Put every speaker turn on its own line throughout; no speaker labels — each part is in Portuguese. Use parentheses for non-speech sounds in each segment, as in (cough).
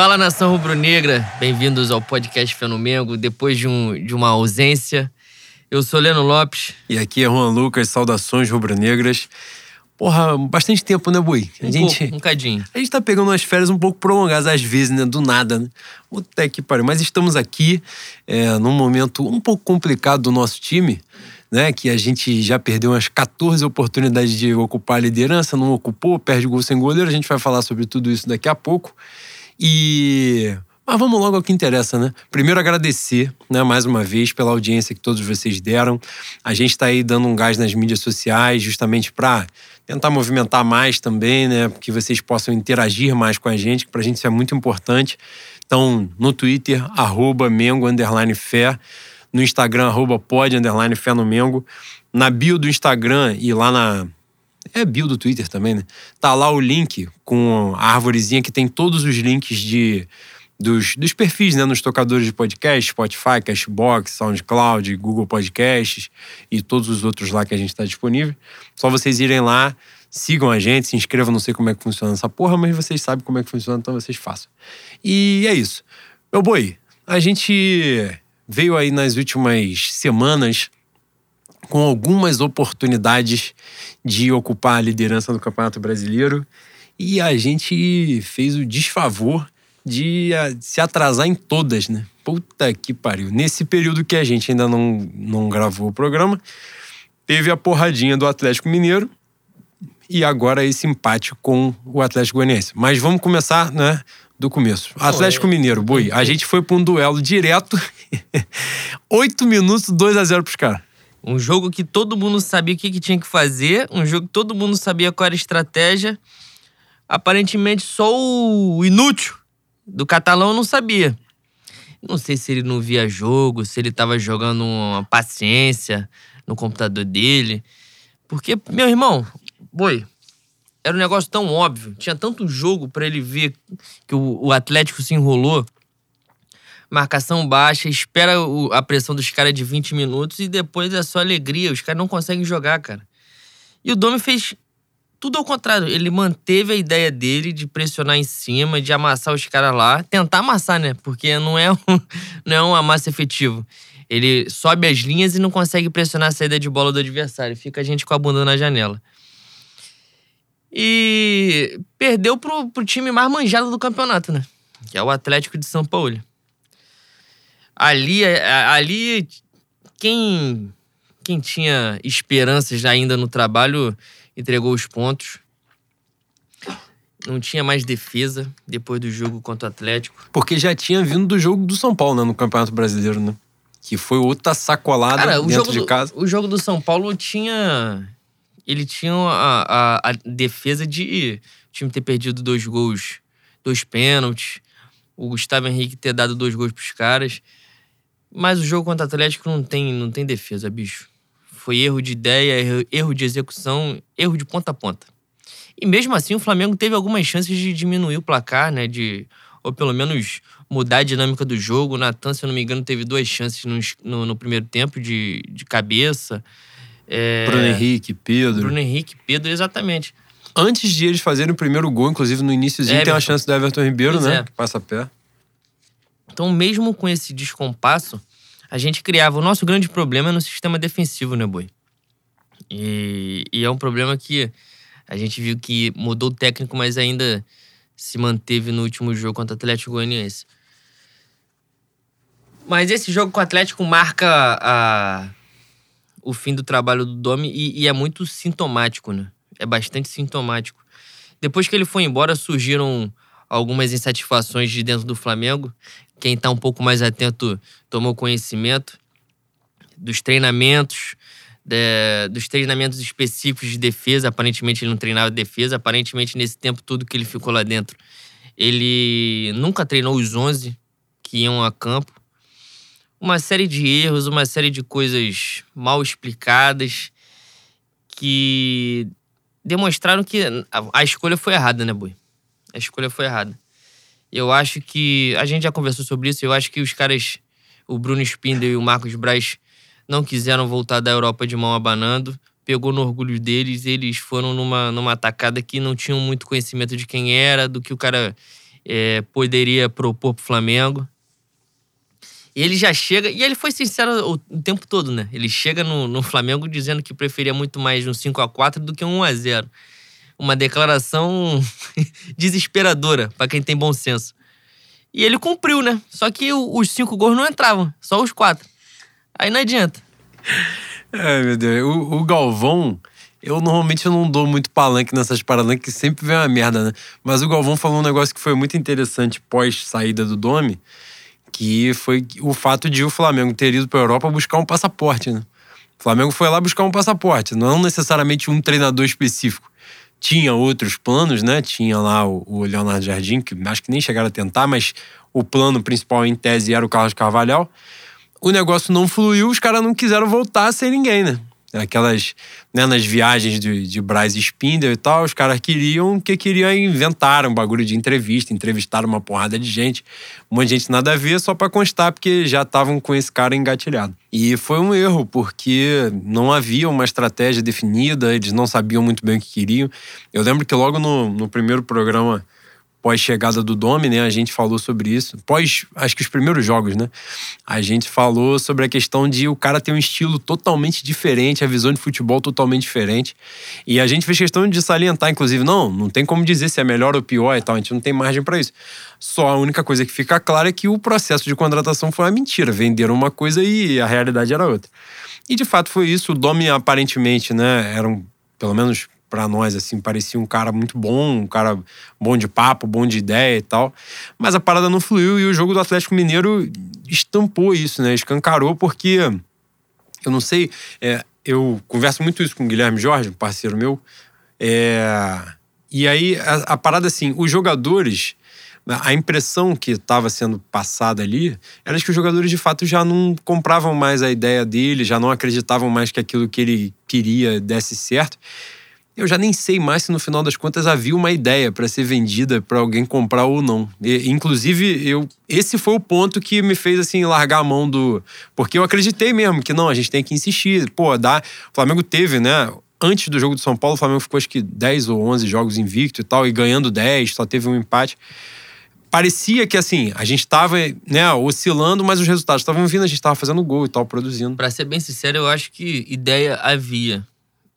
Fala nação rubro-negra, bem-vindos ao podcast Fenomengo. Depois de, um, de uma ausência, eu sou Leno Lopes.
E aqui é Juan Lucas, saudações rubro-negras. Porra, bastante tempo, né, Bui?
A um gente, pouco, um cadinho.
A gente tá pegando umas férias um pouco prolongadas às vezes, né? Do nada, né? Até que pariu. Mas estamos aqui é, num momento um pouco complicado do nosso time, né? Que a gente já perdeu umas 14 oportunidades de ocupar a liderança, não ocupou, perde gol sem goleiro. A gente vai falar sobre tudo isso daqui a pouco. E mas vamos logo ao que interessa, né? Primeiro agradecer, né, mais uma vez pela audiência que todos vocês deram. A gente está aí dando um gás nas mídias sociais, justamente para tentar movimentar mais também, né, que vocês possam interagir mais com a gente, que para a gente isso é muito importante. Então, no Twitter arroba Mengo fé, no Instagram arroba pod underline fé no Mengo, na bio do Instagram e lá na é bio do Twitter também, né? Tá lá o link com a árvorezinha que tem todos os links de dos, dos perfis, né, nos tocadores de podcast, Spotify, Cashbox, SoundCloud, Google Podcasts e todos os outros lá que a gente está disponível. Só vocês irem lá, sigam a gente, se inscrevam, não sei como é que funciona essa porra, mas vocês sabem como é que funciona, então vocês façam. E é isso. Meu boi, a gente veio aí nas últimas semanas com algumas oportunidades de ocupar a liderança do Campeonato Brasileiro e a gente fez o desfavor de uh, se atrasar em todas, né? Puta que pariu. Nesse período que a gente ainda não, não gravou o programa, teve a porradinha do Atlético Mineiro e agora esse empate com o Atlético Goianiense. Mas vamos começar, né? Do começo. Atlético é. Mineiro, boi. A gente foi para um duelo direto. (laughs) Oito minutos, 2 a 0 pros caras.
Um jogo que todo mundo sabia o que, que tinha que fazer, um jogo que todo mundo sabia qual era a estratégia. Aparentemente, só o inútil do catalão não sabia. Não sei se ele não via jogo, se ele tava jogando uma paciência no computador dele. Porque, meu irmão, boi, era um negócio tão óbvio. Tinha tanto jogo para ele ver que o, o, Atlético se enrolou. Marcação baixa, espera a pressão dos caras de 20 minutos e depois é só alegria. Os caras não conseguem jogar, cara. E o Domi fez tudo ao contrário. Ele manteve a ideia dele de pressionar em cima, de amassar os caras lá. Tentar amassar, né? Porque não é um, (laughs) não é um amasso efetivo. Ele sobe as linhas e não consegue pressionar a saída de bola do adversário. Fica a gente com a bunda na janela. E perdeu pro, pro time mais manjado do campeonato, né? Que é o Atlético de São Paulo. Ali, ali quem, quem tinha esperanças ainda no trabalho entregou os pontos. Não tinha mais defesa depois do jogo contra o Atlético.
Porque já tinha vindo do jogo do São Paulo, né, no Campeonato Brasileiro, né? Que foi outra sacolada Cara, dentro de casa.
o jogo do São Paulo tinha. Ele tinha a, a, a defesa de o time ter perdido dois gols, dois pênaltis, o Gustavo Henrique ter dado dois gols pros caras. Mas o jogo contra o Atlético não tem, não tem defesa, bicho. Foi erro de ideia, erro de execução, erro de ponta a ponta. E mesmo assim, o Flamengo teve algumas chances de diminuir o placar, né? De, ou pelo menos mudar a dinâmica do jogo. O Natan, se eu não me engano, teve duas chances no, no, no primeiro tempo de, de cabeça.
É... Bruno Henrique, Pedro.
Bruno Henrique, Pedro, exatamente.
Antes de eles fazerem o primeiro gol, inclusive no iníciozinho, tem uma chance do Everton Ribeiro, pois né? É. Que passa a pé.
Então, mesmo com esse descompasso, a gente criava. O nosso grande problema é no sistema defensivo, né, Boi? E, e é um problema que a gente viu que mudou o técnico, mas ainda se manteve no último jogo contra o Atlético Goianiense. Mas esse jogo com o Atlético marca a, o fim do trabalho do Domi e, e, é muito sintomático, né? É bastante sintomático. Depois que ele foi embora, surgiram algumas insatisfações de dentro do Flamengo quem está um pouco mais atento tomou conhecimento dos treinamentos, de, dos treinamentos específicos de defesa. Aparentemente ele não treinava defesa. Aparentemente nesse tempo todo que ele ficou lá dentro, ele nunca treinou os 11 que iam a campo. Uma série de erros, uma série de coisas mal explicadas que demonstraram que a escolha foi errada, né, Boi? A escolha foi errada. Eu acho que. A gente já conversou sobre isso. Eu acho que os caras, o Bruno Spindel e o Marcos Braz, não quiseram voltar da Europa de mão abanando. Pegou no orgulho deles. Eles foram numa, numa atacada que não tinham muito conhecimento de quem era, do que o cara é, poderia propor pro Flamengo. E ele já chega, e ele foi sincero o, o tempo todo, né? Ele chega no, no, Flamengo dizendo que preferia muito mais um 5 a 4 do que um 1 a 0 Uma declaração (laughs) desesperadora para quem tem bom senso. E ele cumpriu, né? Só que os cinco gols não entravam, só os quatro. Aí não adianta.
Ai, meu Deus. O, o Galvão, eu normalmente não dou muito palanque nessas paradas, que sempre vem uma merda, né? Mas o Galvão falou um negócio que foi muito interessante pós saída do Dome, que foi o fato de o Flamengo ter ido para Europa buscar um passaporte, né? O Flamengo foi lá buscar um passaporte, não necessariamente um treinador específico. Tinha outros planos, né? Tinha lá o, o Leonardo Jardim, que acho que nem chegaram a tentar, mas o plano principal em tese era o Carlos Carvalhal. O negócio não fluiu, os caras não quiseram voltar sem ninguém, né? Aquelas, né, nas viagens de, de Braz e e tal, os caras queriam que queriam inventar um bagulho de entrevista, entrevistaram uma porrada de gente, um monte de gente nada a ver, só para constar, porque já estavam com esse cara engatilhado. E foi um erro, porque não havia uma estratégia definida, eles não sabiam muito bem o que queriam. Eu lembro que logo no, no primeiro programa pós-chegada do Domi, né? A gente falou sobre isso. Pós, acho que os primeiros jogos, né? A gente falou sobre a questão de o cara ter um estilo totalmente diferente, a visão de futebol totalmente diferente. E a gente fez questão de salientar, inclusive, não, não tem como dizer se é melhor ou pior e tal, a gente não tem margem para isso. Só a única coisa que fica clara é que o processo de contratação foi uma mentira. Venderam uma coisa e a realidade era outra. E de fato foi isso. O Domi aparentemente, né, era um, pelo menos para nós, assim, parecia um cara muito bom, um cara bom de papo, bom de ideia e tal. Mas a parada não fluiu e o jogo do Atlético Mineiro estampou isso, né? Escancarou, porque eu não sei, é, eu converso muito isso com o Guilherme Jorge, um parceiro meu. É, e aí a, a parada assim, os jogadores a impressão que estava sendo passada ali era de que os jogadores de fato já não compravam mais a ideia dele, já não acreditavam mais que aquilo que ele queria desse certo eu já nem sei mais se no final das contas havia uma ideia para ser vendida para alguém comprar ou não. E, inclusive, eu esse foi o ponto que me fez assim largar a mão do, porque eu acreditei mesmo que não, a gente tem que insistir. Pô, dá, o Flamengo teve, né, antes do jogo do São Paulo, o Flamengo ficou acho que 10 ou 11 jogos invicto e tal e ganhando 10, só teve um empate. Parecia que assim, a gente estava, né, oscilando, mas os resultados estavam vindo, a gente estava fazendo gol e tal, produzindo.
Para ser bem sincero, eu acho que ideia havia.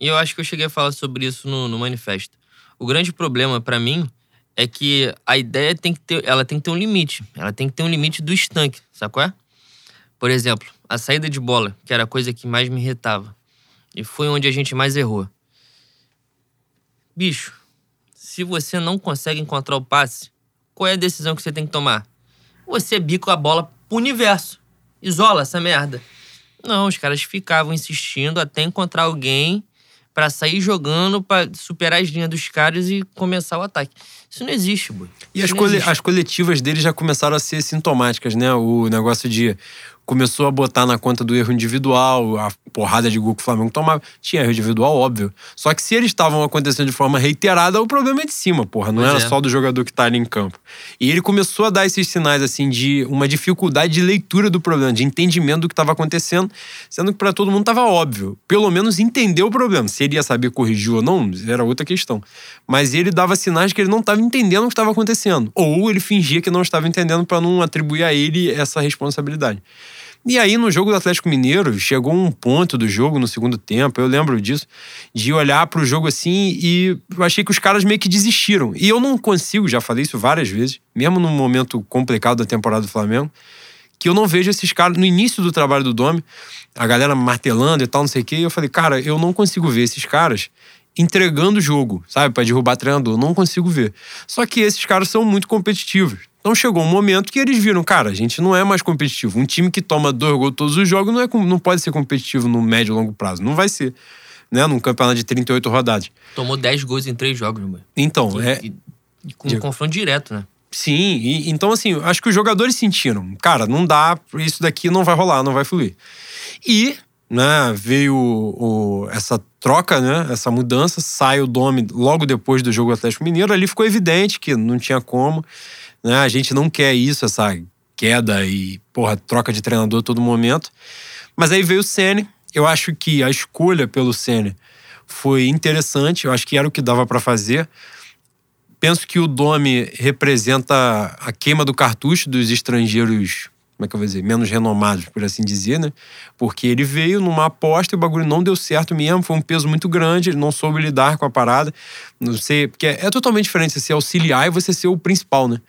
E eu acho que eu cheguei a falar sobre isso no, no manifesto. O grande problema para mim é que a ideia tem que ter, ela tem que ter um limite. Ela tem que ter um limite do estanque, sabe qual é? Por exemplo, a saída de bola, que era a coisa que mais me irritava. E foi onde a gente mais errou. Bicho, se você não consegue encontrar o passe, qual é a decisão que você tem que tomar? Você bica a bola pro universo. Isola essa merda. Não, os caras ficavam insistindo até encontrar alguém para sair jogando, para superar as linhas dos caras e começar o ataque. Isso não existe, boy.
E as, cole
existe.
as coletivas dele já começaram a ser sintomáticas, né? O negócio de começou a botar na conta do erro individual, a porrada de gol que o Flamengo tomava. Tinha erro individual, óbvio. Só que se eles estavam acontecendo de forma reiterada, o problema é de cima, porra. Não pois era é. só do jogador que tá ali em campo. E ele começou a dar esses sinais, assim, de uma dificuldade de leitura do problema, de entendimento do que estava acontecendo, sendo que para todo mundo tava óbvio. Pelo menos entender o problema. Se ele ia saber corrigir ou não, era outra questão. Mas ele dava sinais que ele não estava entendendo o que estava acontecendo. Ou ele fingia que não estava entendendo para não atribuir a ele essa responsabilidade. E aí, no jogo do Atlético Mineiro, chegou um ponto do jogo no segundo tempo, eu lembro disso, de olhar para o jogo assim e eu achei que os caras meio que desistiram. E eu não consigo, já falei isso várias vezes, mesmo num momento complicado da temporada do Flamengo, que eu não vejo esses caras no início do trabalho do Domi, a galera martelando e tal, não sei o quê. E eu falei, cara, eu não consigo ver esses caras entregando o jogo, sabe, para derrubar treinador. Não consigo ver. Só que esses caras são muito competitivos. Então chegou um momento que eles viram, cara, a gente não é mais competitivo. Um time que toma dois gols todos os jogos não, é, não pode ser competitivo no médio e longo prazo. Não vai ser. Né, num campeonato de 38 rodadas.
Tomou 10 gols em três jogos, meu
Então,
e,
é.
E, e com um confronto direto, né?
Sim, e, então assim, acho que os jogadores sentiram, cara, não dá, isso daqui não vai rolar, não vai fluir. E, né, veio o, essa troca, né, essa mudança, sai o Domi logo depois do jogo Atlético Mineiro, ali ficou evidente que não tinha como. Né? A gente não quer isso, essa queda e, porra, troca de treinador a todo momento. Mas aí veio o Sene. Eu acho que a escolha pelo Sene foi interessante. Eu acho que era o que dava para fazer. penso que o Domi representa a queima do cartucho dos estrangeiros como é que eu vou dizer, menos renomados, por assim dizer, né? Porque ele veio numa aposta e o bagulho não deu certo mesmo, foi um peso muito grande, ele não soube lidar com a parada. Não sei, porque é, é totalmente diferente você ser auxiliar e você ser o principal, né?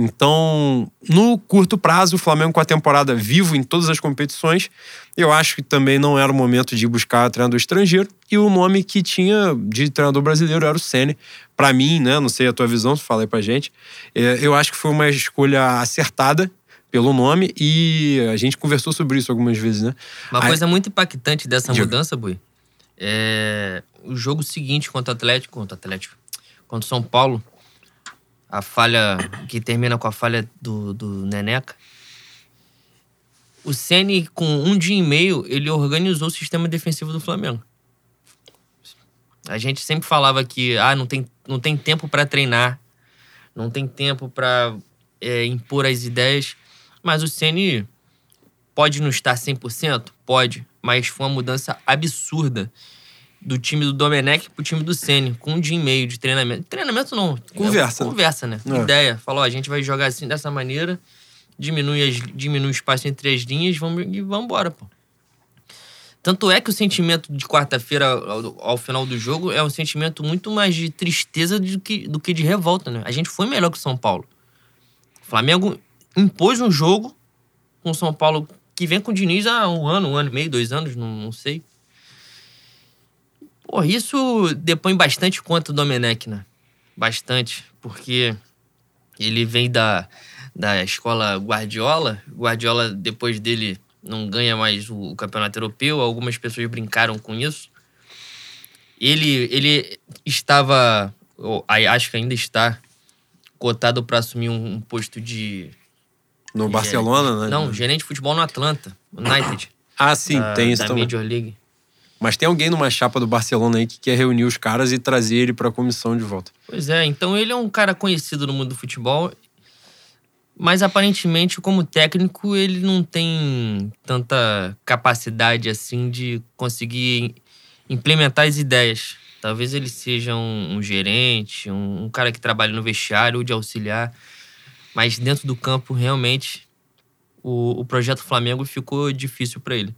Então, no curto prazo, o Flamengo com a temporada vivo em todas as competições, eu acho que também não era o momento de buscar treinador estrangeiro. E o nome que tinha de treinador brasileiro era o Sene. Para mim, né, não sei a tua visão, fala aí pra gente. É, eu acho que foi uma escolha acertada pelo nome e a gente conversou sobre isso algumas vezes, né?
Uma coisa muito impactante dessa Diga. mudança, Bui, é o jogo seguinte contra o Atlético, contra o Atlético, contra o São Paulo, a falha que termina com a falha do, do Neneca. O Ceni com um dia e meio, ele organizou o sistema defensivo do Flamengo. A gente sempre falava que ah, não tem, não tem tempo para treinar, não tem tempo para é, impor as ideias. Mas o Ceni pode não estar 100%? Pode. Mas foi uma mudança absurda do time do Domenech pro time do Ceni, com um dia e meio de treinamento. Treinamento não.
Conversa.
É, conversa, né? É. Ideia. Falou, a gente vai jogar assim dessa maneira, diminui, as, diminui o espaço entre as linhas vamos, e vamos embora, pô. Tanto é que o sentimento de quarta-feira ao, ao, final do jogo é um sentimento muito mais de tristeza do que, do que de revolta, né? A gente foi melhor que o São Paulo. O Flamengo impôs um jogo com o São Paulo que vem com o Diniz há um ano, um ano e meio, dois anos, não, não sei. Pô, isso depõe bastante contra o Domenech, né? Bastante, porque ele vem da, da escola Guardiola. Guardiola, depois dele, não ganha mais o, o campeonato europeu. Algumas pessoas brincaram com isso. Ele, ele estava, acho que ainda está, cotado para assumir um, um posto de
no Barcelona, né?
Não, gerente de futebol no Atlanta, United.
ah, sim,
da,
tem isso
da
também.
Major League.
Mas tem alguém numa chapa do Barcelona aí que quer reunir os caras e trazer ele para a comissão de volta.
Pois é, então ele é um cara conhecido no mundo do futebol, mas aparentemente, como técnico, ele não tem tanta capacidade assim de conseguir implementar as ideias. Talvez ele seja um, um gerente, um, um cara que trabalha no vestiário ou de auxiliar. Mas dentro do campo, realmente, o, o projeto Flamengo ficou difícil para ele.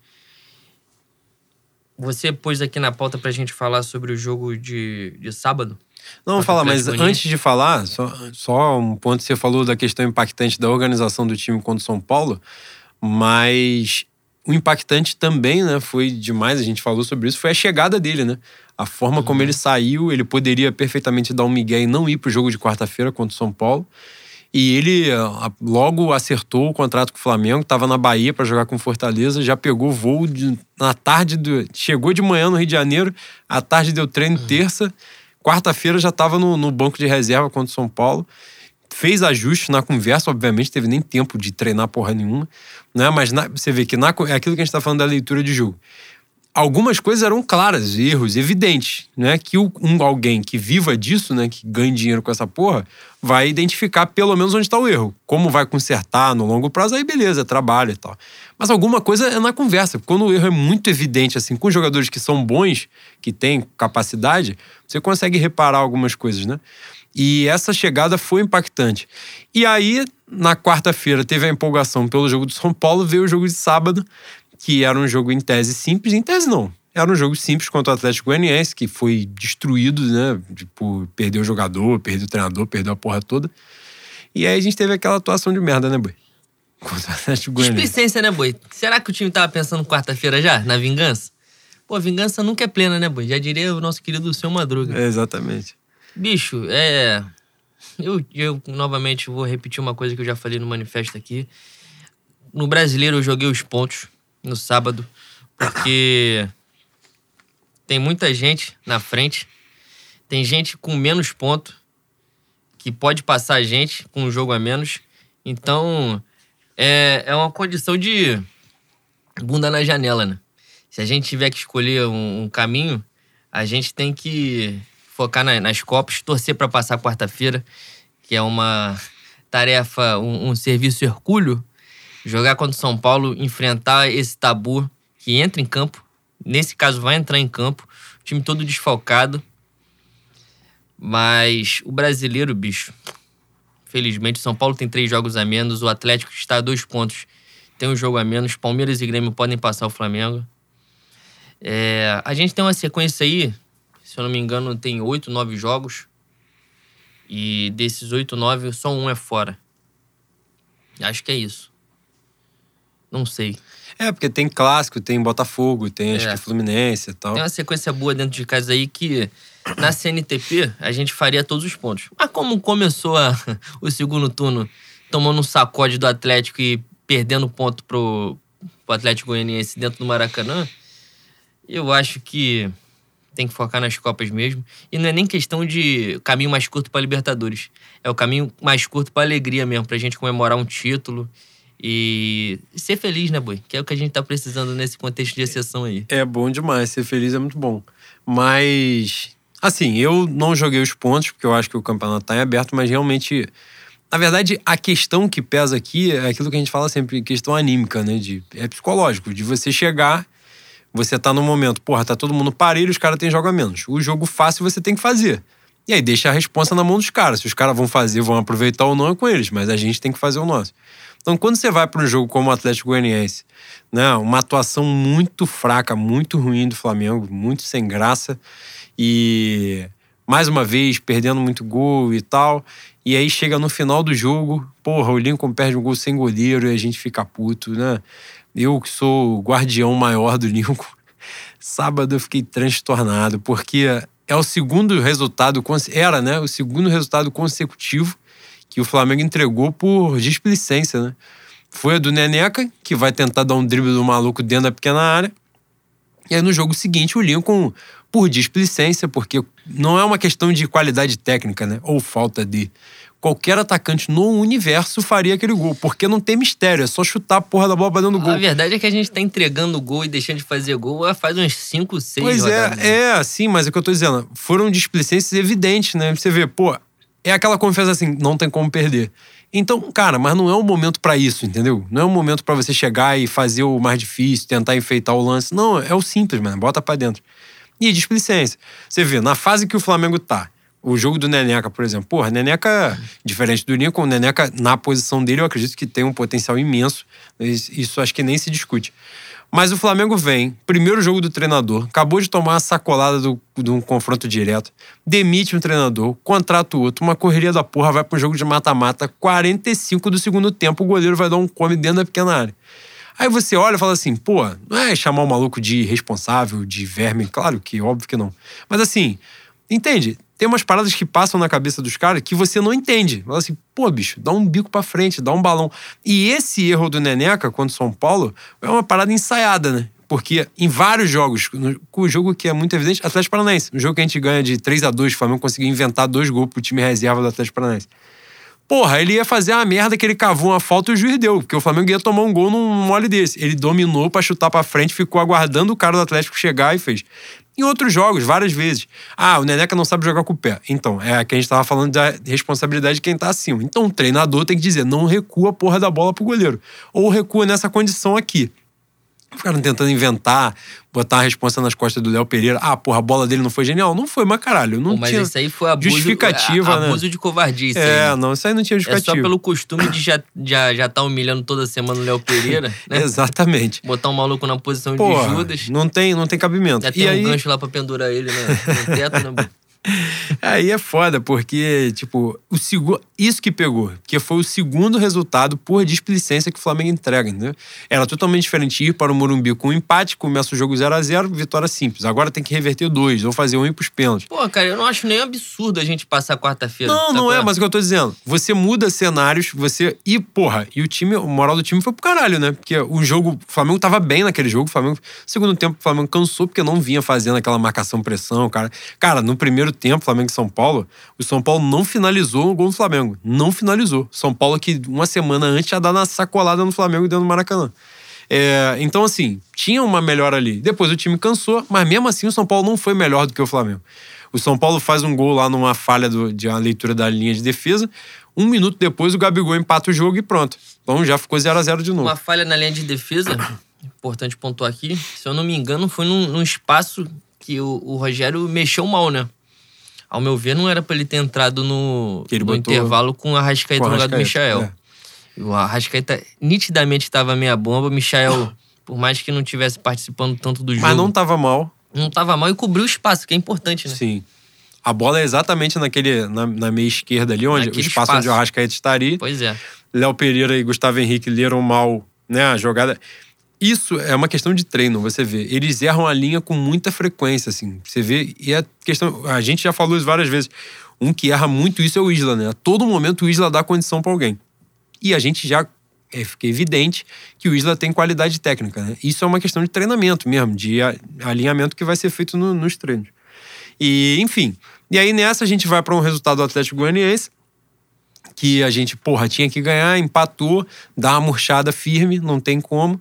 Você pôs aqui na pauta pra gente falar sobre o jogo de, de sábado?
Não, vou falar, mas antes de falar, só, só um ponto, você falou da questão impactante da organização do time contra o São Paulo, mas o impactante também, né, foi demais, a gente falou sobre isso, foi a chegada dele, né? A forma uhum. como ele saiu, ele poderia perfeitamente dar um migué e não ir pro jogo de quarta-feira contra o São Paulo. E ele logo acertou o contrato com o Flamengo, estava na Bahia para jogar com Fortaleza, já pegou voo de, na tarde, do, chegou de manhã no Rio de Janeiro, à tarde deu treino uhum. terça, quarta-feira já estava no, no, banco de reserva contra o São Paulo. Fez ajustes na conversa, obviamente, teve nem tempo de treinar porra nenhuma, né? Mas na, você vê que na, é aquilo que a gente está falando da leitura de jogo algumas coisas eram claras, erros evidentes, né? Que um, alguém que viva disso, né? Que ganhe dinheiro com essa porra, vai identificar pelo menos onde está o erro. Como vai consertar no longo prazo, aí beleza, trabalha e tal. Mas alguma coisa é na conversa. Quando o erro é muito evidente, assim, com jogadores que são bons, que têm capacidade, você consegue reparar algumas coisas, né? E essa chegada foi impactante. E aí, na quarta-feira, teve a empolgação pelo jogo do São Paulo, veio o jogo de sábado, que era um jogo em tese simples, em tese não. Era um jogo simples contra o Atlético Goianiense, que foi destruído, né? Tipo, perdeu o jogador, perdeu o treinador, perdeu a porra toda. E aí a gente teve aquela atuação de merda, né, Boi? (laughs)
Contra o Atlético Goianiense. Displicência, né, Boi? Será que o time tava pensando quarta-feira já, na vingança? Pô, vingança nunca é plena, né, Boi? Já diria o nosso querido Seu Madruga.
É, exatamente.
Bicho, é... Eu, eu novamente vou repetir uma coisa que eu já falei no manifesto aqui. No brasileiro eu joguei os pontos no sábado, porque tem muita gente na frente, tem gente com menos ponto que pode passar a gente com um jogo a menos. Então, é, é uma condição de bunda na janela, né? Se a gente tiver que escolher um, um caminho, a gente tem que focar na, nas Copas, torcer para passar quarta-feira, que é uma tarefa, um, um serviço hercúleo, jogar contra o São Paulo, enfrentar esse tabu que entra em campo. Nesse caso, vai entrar em campo. O time todo desfalcado. Mas o brasileiro, bicho. Felizmente, o São Paulo tem três jogos a menos, o Atlético está a dois pontos, tem um jogo a menos. Palmeiras e Grêmio podem passar o Flamengo. É, a gente tem uma sequência aí, se eu não me engano, tem oito, nove jogos. E desses oito, nove, só um é fora. Acho que é isso. Não sei.
É, porque tem clássico, tem Botafogo, tem acho
É.
que Fluminense e tal.
Tem uma sequência boa dentro de casa aí que na CNTP a gente faria todos os pontos. Mas como começou a- (laughs) o segundo turno tomando um sacode do Atlético e perdendo ponto pro, pro Atlético Goianiense dentro do Maracanã, eu acho que tem que focar nas Copas mesmo. E não é nem questão de caminho mais curto para Libertadores. É o caminho mais curto para alegria mesmo, pra gente comemorar um título e ser feliz, né, Boi? Que é o que a gente tá precisando nesse contexto de exceção aí.
É bom demais, ser feliz é muito bom. Mas, assim, eu não joguei os pontos, porque eu acho que o campeonato tá em aberto, mas realmente. Na verdade, a questão que pesa aqui é aquilo que a gente fala sempre, questão anímica, né? De, é psicológico, de você chegar, você tá no momento, porra, tá todo mundo parelho, os caras têm jogo a menos. O jogo fácil você tem que fazer. E aí deixa a responsa na mão dos caras. Se os caras vão fazer, vão aproveitar ou não é com eles, mas a gente tem que fazer o nosso. Então, quando você vai para um jogo como o Atlético Goianiense, né, uma atuação muito fraca, muito ruim do Flamengo, muito sem graça, e mais uma vez perdendo muito gol e tal, e aí chega no final do jogo, porra, o Lincoln perde um gol sem goleiro e a gente fica puto, né? Eu que sou o guardião maior do Lincoln, (laughs) sábado eu fiquei transtornado, porque é o segundo resultado, era, né, o segundo resultado consecutivo que o Flamengo entregou por displicência, né? Foi a do Neneca, que vai tentar dar um drible do maluco dentro da pequena área. E aí no jogo seguinte o Lincoln, por displicência, porque não é uma questão de qualidade técnica, né? Ou falta de. Qualquer atacante no universo faria aquele gol, porque não tem mistério, é só chutar a porra da bola pra dentro do gol.
A verdade é que a gente tá entregando o gol e deixando de fazer gol faz uns 5, 6
Pois
rodadas. né?
é, é, sim, mas é o que eu tô dizendo. Foram displicências evidentes, né? Você vê, pô, é aquela confiança assim, não tem como perder. Então, cara, mas não é o momento pra isso, entendeu? Não é o momento pra você chegar e fazer o mais difícil, tentar enfeitar o lance. Não, é o simples, mano. Bota pra dentro. E displicência. Você vê, na fase que o Flamengo tá, o jogo do Neneca, por exemplo. Porra, Neneca, diferente do Lincoln, o Neneca, na posição dele, eu acredito que tem um potencial imenso. Isso acho que nem se discute. Mas o Flamengo vem, primeiro jogo do treinador, acabou de tomar uma sacolada do, de um confronto direto, demite um treinador, contrata o outro, uma correria da porra, vai para um jogo de mata-mata, 45 do segundo tempo, o goleiro vai dar um come dentro da pequena área. Aí você olha e fala assim, pô, não é chamar o maluco de irresponsável, de verme, claro que, óbvio que não. Mas assim, entende? Tem umas paradas que passam na cabeça dos caras que você não entende. Fala assim, pô, bicho, dá um bico pra frente, dá um balão. E esse erro do Neneca contra o São Paulo é uma parada ensaiada, né? Porque em vários jogos, o jogo que é muito evidente, Atlético Paranaense. No jogo que a gente ganha de 3 a 2 o Flamengo conseguiu inventar dois gols pro time reserva do Atlético Paranaense. Porra, ele ia fazer a merda que ele cavou uma falta e o juiz deu, porque o Flamengo ia tomar um gol num mole desse. Ele dominou pra chutar pra frente, ficou aguardando o cara do Atlético chegar e fez. Em outros jogos, várias vezes. Ah, o Neneca não sabe jogar com o pé. Então, é que a gente tava falando da responsabilidade de quem tá acima. Então, o treinador tem que dizer: não recua a porra da bola pro goleiro. Ou recua nessa condição aqui. Ficaram tentando inventar, botar a responsa nas costas do Léo Pereira. Ah, porra, a bola dele não foi genial? Não foi, mas caralho, não
Pô, mas
tinha.
isso aí foi abuso,
justificativa,
é,
né?
abuso de covardia.
É,
aí.
não, isso aí não tinha
É só
justificativa.
pelo costume de já, já, já tá humilhando toda semana o Léo Pereira, (laughs) né?
Exatamente.
Botar um maluco na posição
Porra,
de Judas.
não tem, não tem cabimento.
Já
e
tem um
aí,
gancho lá pra pendurar ele né? no teto, né? (laughs)
Aí é foda, porque, tipo, o segu... isso que pegou, que foi o segundo resultado por displicência que o Flamengo entrega, entendeu? Era totalmente diferente ir para o Morumbi com um empate, começa o jogo 0 a 0 vitória simples. Agora tem que reverter dois, ou fazer um ir pros pênaltis.
Pô, cara, eu não acho nem absurdo a gente passar quarta-feira.
Não,
sabe
não
qual
é, mas o que eu tô dizendo. Você muda cenários, você. E, porra, e o time, o moral do time foi pro caralho, né? Porque o jogo. O Flamengo tava bem naquele jogo. O Flamengo. Segundo tempo, o Flamengo cansou porque não vinha fazendo aquela marcação-pressão, cara. Cara, no primeiro tempo, Flamengo e São Paulo, o São Paulo não finalizou o gol do Flamengo. Não finalizou. São Paulo que uma semana antes tinha dado uma sacolada no Flamengo dentro do Maracanã. É, então, assim, tinha uma melhora ali. Depois o time cansou, mas mesmo assim o São Paulo não foi melhor do que o Flamengo. O São Paulo faz um gol lá numa falha do- de uma leitura da linha de defesa. Um minuto depois, o Gabigol empata o jogo e pronto. Então já ficou 0 a 0 de novo.
Uma falha na linha de defesa, importante pontuar aqui, se eu não me engano, foi num, num espaço que o, o Rogério mexeu mal, né? Ao meu ver, não era pra ele ter entrado no, no intervalo com
com o
no lugar do Michael.
é.
O Arrascaeta nitidamente estava meia bomba. O Michael, (coughs) por mais que não tivesse participando tanto do jogo,
Mas não tava mal.
não tava mal e cobriu o espaço, que é importante, né?
Sim. A bola é exatamente naquele, na, na meia esquerda ali, onde
Naquele
o espaço, onde o
espaço.
Arrascaeta estaria.
Pois é.
Léo Pereira e Gustavo Henrique leram mal né, a jogada. Isso é uma questão de treino, você vê. Eles erram a linha com muita frequência, assim. Você vê, e é questão. A gente já falou isso várias vezes. Um que erra muito isso é o Isla, né? A todo momento o Isla dá condição pra alguém. E a gente já. É, fica evidente que o Isla tem qualidade técnica, né? Isso é uma questão de treinamento mesmo, de a- alinhamento que vai ser feito no- nos treinos. E, enfim. E aí nessa a gente vai para um resultado do Atlético Goianiense que a gente, porra, tinha que ganhar, empatou, dá uma murchada firme, não tem como.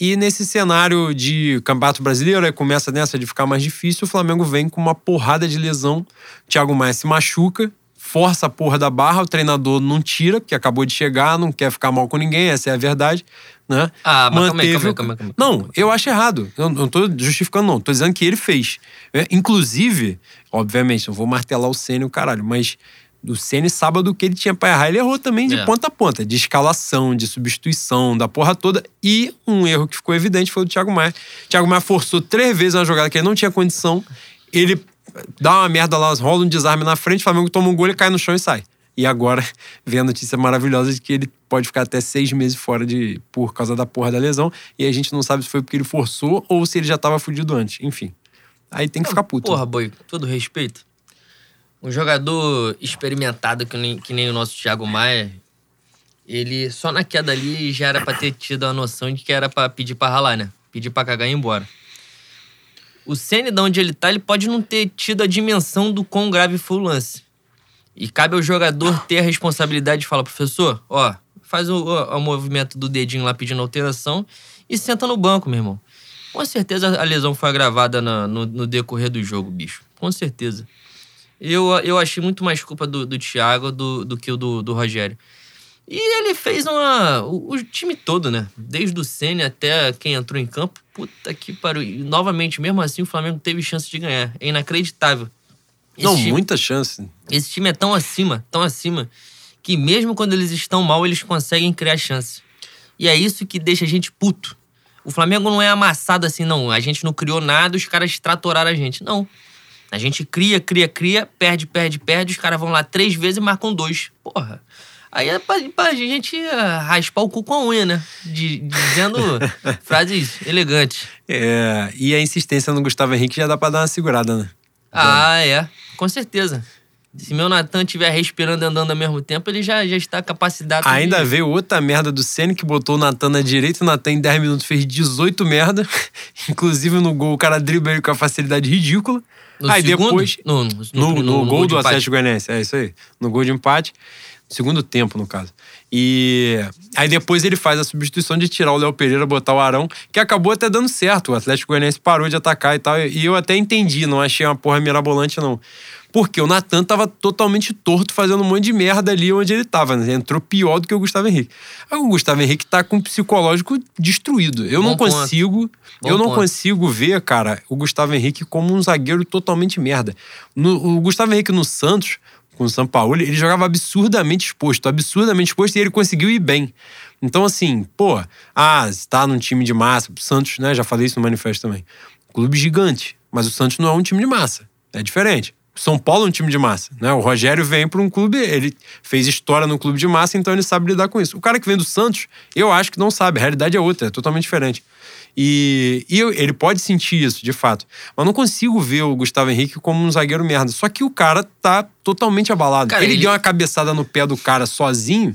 E nesse cenário de Campeonato Brasileiro, aí começa nessa de ficar mais difícil, o Flamengo vem com uma porrada de lesão. Thiago Maia se machuca, força a porra da barra, o treinador não tira, porque acabou de chegar, não quer ficar mal com ninguém, essa é a verdade, né?
Ah, mas
Manteve
calma aí, calma aí, calma aí.
Não, eu acho errado. Eu não tô justificando, não. Tô dizendo que ele fez. É, inclusive, obviamente, não vou martelar o Ceni o caralho, mas do Ceni sábado que ele tinha pra errar, ele errou também de
É.
ponta a ponta, de escalação, de substituição, da porra toda. E um erro que ficou evidente foi o do Thiago Maia. Thiago Maia forçou três vezes uma jogada que ele não tinha condição. Ele dá uma merda lá, rola um desarme na frente, o Flamengo toma um gol, ele cai no chão e sai. E agora (laughs) vem a notícia maravilhosa de que ele pode ficar até seis meses fora de por causa da porra da lesão. E a gente não sabe se foi porque ele forçou ou se ele já tava fudido antes. Enfim. Aí tem que ficar puto.
Porra, boi, todo respeito. Um jogador experimentado que nem, que nem o nosso Thiago Maia, ele só na queda ali já era pra ter tido a noção de que era pra pedir pra ralar, né? Pedir pra cagar e ir embora. O Ceni, de onde ele tá, ele pode não ter tido a dimensão do quão grave foi o lance. E cabe ao jogador ter a responsabilidade de falar, professor, ó, faz o, o- o movimento do dedinho lá pedindo alteração e senta no banco, meu irmão. Com certeza a lesão foi agravada no, no decorrer do jogo, bicho. Com certeza. Eu, eu achei muito mais culpa do, do Thiago do, do que o do, do Rogério. E ele fez uma. O, o time todo, né? Desde o Senna até quem entrou em campo. Puta que pariu. E novamente, mesmo assim, o Flamengo teve chance de ganhar. É inacreditável. Esse
Não,
time-
muita chance.
esse time é tão acima, tão acima, que mesmo quando eles estão mal, eles conseguem criar chance. E é isso que deixa a gente puto. O Flamengo não é amassado assim, não. A gente não criou nada, os caras tratoraram a gente. Não. A gente cria, cria, cria, perde, perde, perde, os caras vão lá três vezes e marcam dois. Porra. Aí é pra, pra gente ah, raspar o cu com a unha, né? De- dizendo (laughs) frases elegantes.
É, e a insistência no Gustavo Henrique já dá pra dar uma segurada, né?
Ah, é. Com certeza. Se meu Natan estiver respirando e andando ao mesmo tempo, ele já, já está capacitado.
Ainda
de...
veio outra merda do Ceni que botou o Natan na direita. O Natan em 10 minutos fez 18 merda. (laughs) Inclusive no gol, o cara dribla ele com a facilidade ridícula.
No
Aí
segundo?
depois.
No, no,
No, no gol
de
do. Atlético Goianiense, é isso aí. No gol de empate. Segundo tempo, no caso. E aí depois ele faz a substituição de tirar o Léo Pereira, botar o Arão, que acabou até dando certo. O Atlético Goianiense parou de atacar e tal. E eu até entendi, não achei uma porra mirabolante, não. Porque o Natan tava totalmente torto, fazendo um monte de merda ali onde ele tava. Né? Entrou pior do que o Gustavo Henrique. Aí o Gustavo Henrique tá com o psicológico destruído. Eu
Bom
não
ponto.
consigo.
Bom
eu não
ponto.
consigo ver, cara, o Gustavo Henrique como um zagueiro totalmente merda. No- o Gustavo Henrique no Santos, com o São Paulo, ele jogava absurdamente exposto, absurdamente exposto, e ele conseguiu ir bem. Então, assim, pô, ah, está num time de massa, o Santos, né? Já falei isso no manifesto também. Clube gigante, mas o Santos não é um time de massa. É diferente. São Paulo é um time de massa, né? O Rogério vem para um clube, ele fez história no clube de massa, então ele sabe lidar com isso. O cara que vem do Santos, eu acho que não sabe, a realidade é outra, é totalmente diferente. E, e eu- ele pode sentir isso, de fato. Mas não consigo ver o Gustavo Henrique como um zagueiro merda. Só que o cara tá totalmente abalado.
Cara,
ele,
ele-
deu uma cabeçada no pé do cara sozinho.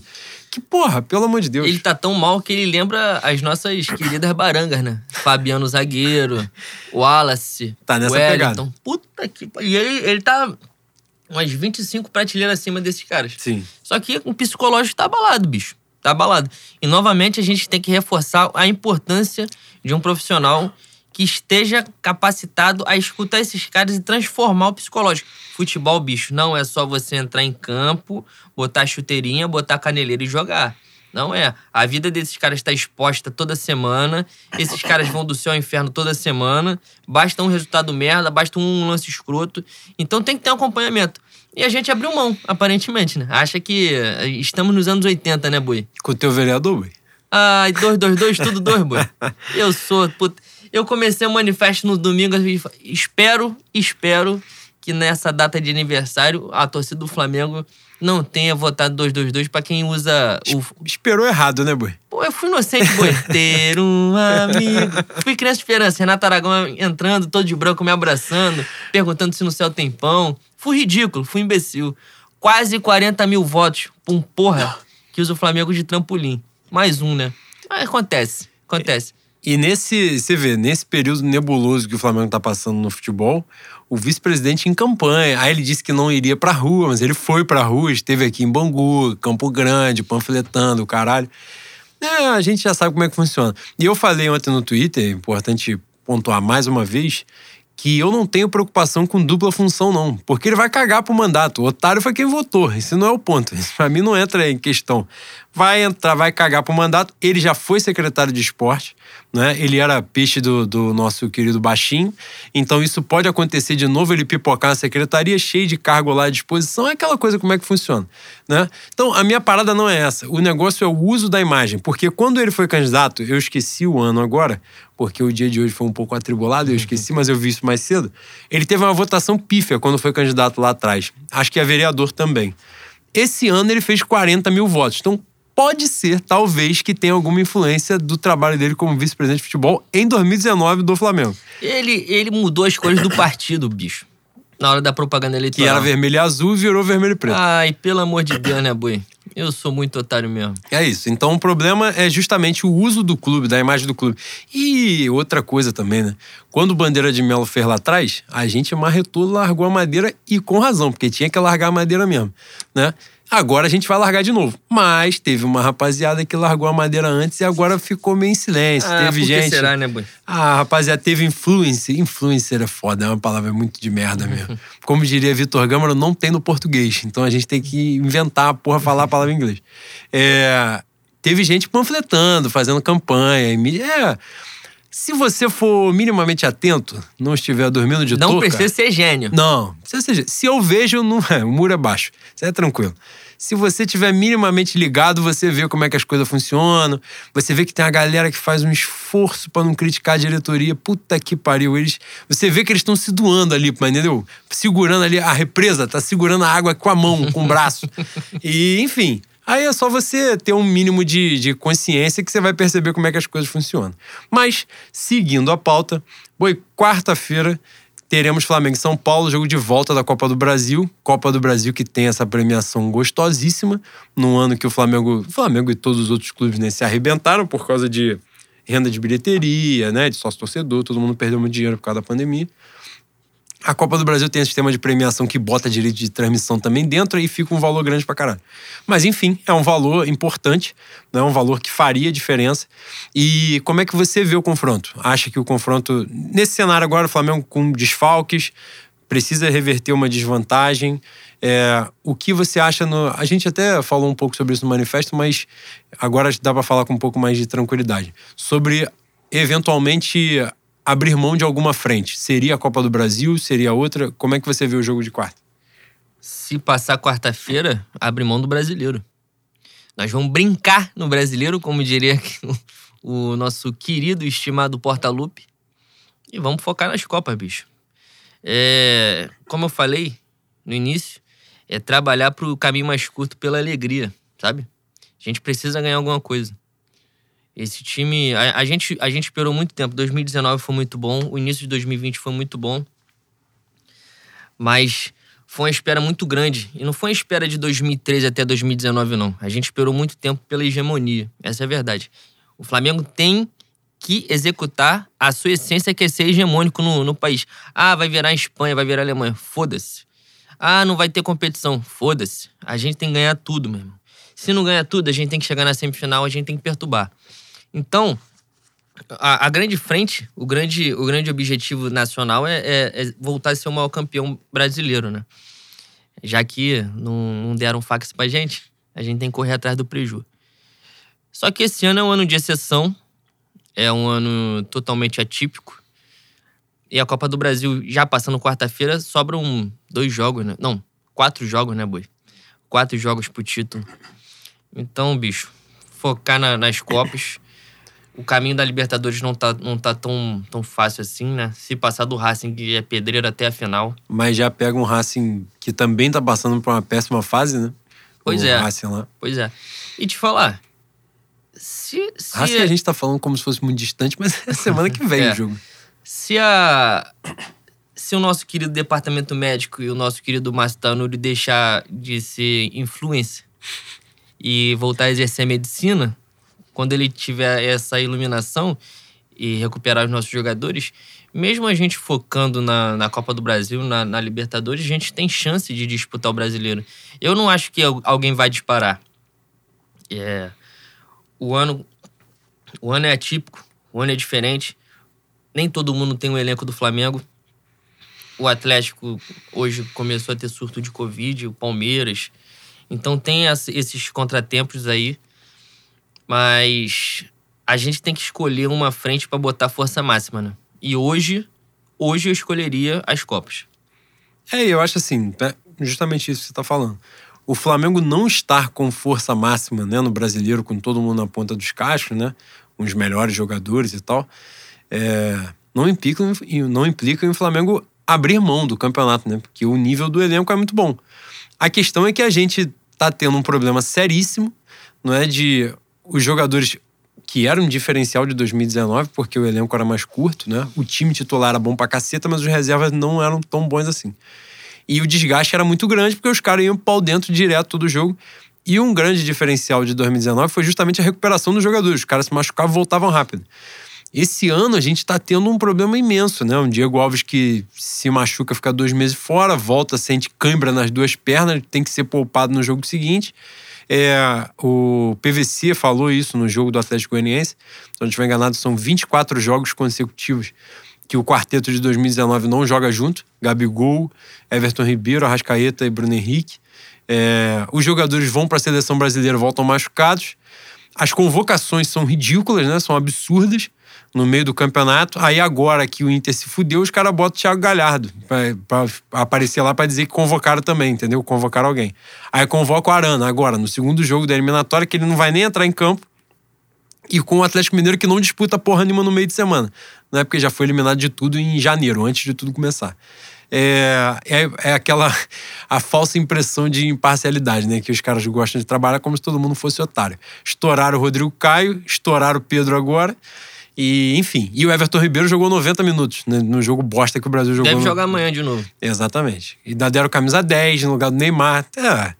Que, porra, pelo amor de Deus.
Ele tá tão mal que ele lembra as nossas queridas barangas, né? Fabiano Zagueiro, Wallace,
Tá nessa
Wellington.
pegada.
Puta que. E ele, ele tá umas 25 prateleiras acima desses caras.
Sim.
Só que o psicológico tá abalado, bicho. Tá abalado. E novamente a gente tem que reforçar a importância de um profissional que esteja capacitado a escutar esses caras e transformar o psicológico. Futebol, bicho, não é só você entrar em campo, botar chuteirinha, botar caneleira e jogar. Não é. A vida desses caras está exposta toda semana. Esses caras vão do céu ao inferno toda semana. Basta um resultado merda, basta um lance escroto. Então tem que ter um acompanhamento. E a gente abriu mão, aparentemente, né? Acha que eh, estamos nos anos 80, né, Bui?
Com o teu vereador, Bui?
Ai, 222, tudo dois, Bui. (laughs) Eu sou. Puta. Eu comecei o manifesto no domingo. Espero, espero que nessa data de aniversário a torcida do Flamengo não tenha votado 222 para quem usa o.
Esperou errado, né, Boi?
Pô, eu fui inocente, Boi. (laughs) Ter um amigo. Fui criança de esperança. Renato Aragão entrando, todo de branco, me abraçando, perguntando se no céu tem pão. Fui ridículo, fui imbecil. Quase 40 mil votos pra um porra que usa o Flamengo de trampolim. Mais um, né? Mas acontece, acontece.
E nesse, você vê, nesse período nebuloso que o Flamengo tá passando no futebol, o vice-presidente em campanha. Aí ele disse que não iria pra rua, mas ele foi pra rua, esteve aqui em Bangu, Campo Grande, panfletando, o caralho. É, a gente já sabe como é que funciona. E eu falei ontem no Twitter, é importante pontuar mais uma vez, que eu não tenho preocupação com dupla função, não. Porque ele vai cagar pro mandato. O otário foi quem votou. Esse não é o ponto. Isso pra mim não entra em questão. Vai entrar, vai cagar pro mandato. Ele já foi secretário de esporte né? Ele era peixe do, do nosso querido Baixinho. Então isso pode acontecer de novo, ele pipocar na secretaria cheio de cargo lá à disposição. É aquela coisa como é que funciona, né? Então a minha parada não é essa. O negócio é o uso da imagem. Porque quando ele foi candidato, eu esqueci o ano agora, porque o dia de hoje foi um pouco atribulado, eu esqueci, mas eu vi isso mais cedo. Ele teve uma votação pífia quando foi candidato lá atrás. Acho que é vereador também. Esse ano ele fez 40 mil votos. Então, pode ser, talvez, que tenha alguma influência do trabalho dele como vice-presidente de futebol em 2019 do Flamengo.
Ele, ele mudou as cores do partido, bicho. Na hora da propaganda eleitoral.
Que era vermelho e azul e virou vermelho e preto.
Ai, pelo amor de Deus, né, Boi? Eu sou muito otário mesmo.
É isso. Então o problema é justamente o uso do clube, da imagem do clube. E outra coisa também, né? Quando o Bandeira de Melo fez lá atrás, a gente marretou, largou a madeira e com razão, porque tinha que largar a madeira mesmo, né? Agora a gente vai largar de novo. Mas teve uma rapaziada que largou a madeira antes e agora ficou meio em silêncio.
Ah,
teve gente.
será, né, Boi?
Ah, rapaziada, teve influencer. Influencer é foda, é uma palavra muito de merda mesmo. (laughs) Como diria Vitor Gâmara, não tem no português. Então a gente tem que inventar a porra, falar a palavra em inglês. É, teve gente panfletando, fazendo campanha. É. Se você for minimamente atento, não estiver dormindo de
Não
touca...
precisa ser gênio.
Não, precisa ser gênio. Se eu vejo, não é, o muro é baixo. Isso é tranquilo. Se você tiver minimamente ligado, você vê como é que as coisas funcionam. Você vê que tem a galera que faz um esforço para não criticar a diretoria. Puta que pariu. Eles, você vê que eles estão se doando ali, entendeu? Segurando ali a represa, tá segurando a água com a mão, com o braço. (laughs) E, enfim. Aí é só você ter um mínimo de, de consciência que você vai perceber como é que as coisas funcionam. Mas, seguindo a pauta, boi, quarta-feira teremos Flamengo e São Paulo, jogo de volta da Copa do Brasil. Copa do Brasil que tem essa premiação gostosíssima, num ano que o Flamengo, Flamengo e todos os outros clubes né, se arrebentaram por causa de renda de bilheteria, né, de sócio-torcedor, todo mundo perdeu muito dinheiro por causa da pandemia. A Copa do Brasil tem um sistema de premiação que bota direito de transmissão também dentro e fica um valor grande pra caralho. Mas enfim, é um valor importante, é um valor que faria diferença. E como é que você vê o confronto? Acha que o confronto, nesse cenário agora, o Flamengo com desfalques, precisa reverter uma desvantagem? É, o que você acha no. A gente até falou um pouco sobre isso no manifesto, mas agora dá para falar com um pouco mais de tranquilidade. Sobre eventualmente abrir mão de alguma frente? Seria a Copa do Brasil? Seria outra? Como é que você vê o jogo de quarta?
Se passar quarta-feira, abre mão do brasileiro. Nós vamos brincar no brasileiro, como diria o nosso querido e estimado Porta-Lupe. E vamos focar nas Copas, bicho. É, como eu falei no início, é trabalhar para o caminho mais curto pela alegria, sabe? A gente precisa ganhar alguma coisa. Esse time, a, a, gente, a gente esperou muito tempo. 2019 foi muito bom, o início de 2020 foi muito bom. Mas foi uma espera muito grande. E não foi uma espera de 2013 até 2019, não. A gente esperou muito tempo pela hegemonia. Essa é a verdade. O Flamengo tem que executar a sua essência, que é ser hegemônico no, no país. Ah, vai virar Espanha, vai virar Alemanha. Foda-se. Ah, não vai ter competição. Foda-se. A gente tem que ganhar tudo, meu irmão. Se não ganhar tudo, a gente tem que chegar na semifinal, a gente tem que perturbar. Então, a, a, grande frente, o grande, o grande objetivo nacional é, é, é, voltar a ser o maior campeão brasileiro, né? Já que não, não deram fax pra gente, a gente tem que correr atrás do preju. Só que esse ano é um ano de exceção, é um ano totalmente atípico. E a Copa do Brasil, já passando quarta-feira, sobram dois jogos, né? Não, quatro jogos, né, Boi? Quatro jogos pro título. Então, bicho, focar na, nas Copas. O caminho da Libertadores não tá, não tá tão, tão fácil assim, né? Se passar do Racing, que é pedreiro até a final.
Mas já pega um Racing que também tá passando por uma péssima fase, né?
Pois
o
é.
Racing lá.
Pois é. E te falar, se... se
Racing a gente tá falando como se fosse muito distante, mas é semana que vem (laughs)
É.
o jogo.
Se a. Se o nosso querido departamento médico e o nosso querido Márcio Tanuri deixar de ser influencer e voltar a exercer a medicina, quando ele tiver essa iluminação e recuperar os nossos jogadores, mesmo a gente focando na, na Copa do Brasil, na, na Libertadores, a gente tem chance de disputar o brasileiro. Eu não acho que al- alguém vai disparar. É, o ano o ano é atípico, o ano é diferente. Nem todo mundo tem o elenco do Flamengo. O Atlético hoje começou a ter surto de Covid, o Palmeiras. Então tem esses contratempos aí. Mas a gente tem que escolher uma frente para botar força máxima, né? E hoje, hoje eu escolheria as Copas.
É, eu acho assim, é justamente isso que você tá falando. O Flamengo não estar com força máxima, né, no brasileiro, com todo mundo na ponta dos cachos, né, com os melhores jogadores e tal, é, não implica, não implica em o Flamengo abrir mão do campeonato, né, porque o nível do elenco é muito bom. A questão é que a gente tá tendo um problema seríssimo, não é, de os jogadores que eram um diferencial de 2019, porque o elenco era mais curto, né? O time titular era bom pra caceta, mas os reservas não eram tão bons assim. E o desgaste era muito grande, porque os caras iam pau dentro direto todo jogo. E um grande diferencial de 2019 foi justamente a recuperação dos jogadores. Os caras se machucavam e voltavam rápido. Esse ano a gente tá tendo um problema imenso, né? Um Diego Alves que se machuca, fica dois meses fora, volta, sente cãibra nas duas pernas, tem que ser poupado no jogo seguinte. É, o PVC falou isso no jogo do Atlético Goianiense. Se não estiver enganado, são 24 jogos consecutivos que o quarteto de 2019 não joga junto. Gabigol, Everton Ribeiro, Arrascaeta e Bruno Henrique. É, os jogadores vão para a seleção brasileira, voltam machucados. As convocações são ridículas, né? São absurdas no meio do campeonato. Aí agora que o Inter se fudeu, os caras botam o Thiago Galhardo pra aparecer lá pra dizer que convocaram também, entendeu? Convocaram alguém. Aí convoca o Arana agora, no segundo jogo da eliminatória, que ele não vai nem entrar em campo. E com o Atlético Mineiro que não disputa porra nenhuma no meio de semana. Né? Porque já foi eliminado de tudo em janeiro, antes de tudo começar. É, é, é aquela (laughs) a falsa impressão de imparcialidade, né? Que os caras gostam de trabalhar como se todo mundo fosse otário. Estouraram o Rodrigo Caio, estouraram o Pedro agora. E, enfim. E o Everton Ribeiro jogou 90 minutos né, no jogo bosta que o Brasil jogou.
Deve
no-
jogar amanhã de novo.
Exatamente. E deram camisa 10 no lugar do Neymar. É,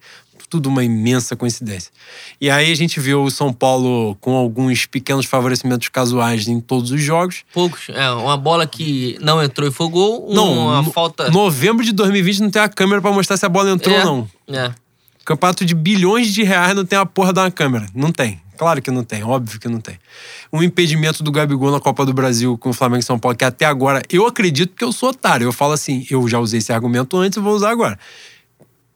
tudo uma imensa coincidência. E aí a gente viu o São Paulo com alguns pequenos favorecimentos casuais em todos os jogos.
Poucos. É, uma bola que não entrou e foi gol. uma
no-
falta.
Novembro de 2020 não tem a câmera pra mostrar se a bola entrou
é,
ou não.
É.
Campeonato de bilhões de reais não tem a porra uma câmera. Não tem. Claro que não tem, óbvio que não tem. Um impedimento do Gabigol na Copa do Brasil com o Flamengo e São Paulo, que até agora eu acredito que eu sou otário. Eu falo assim, eu já usei esse argumento antes e vou usar agora.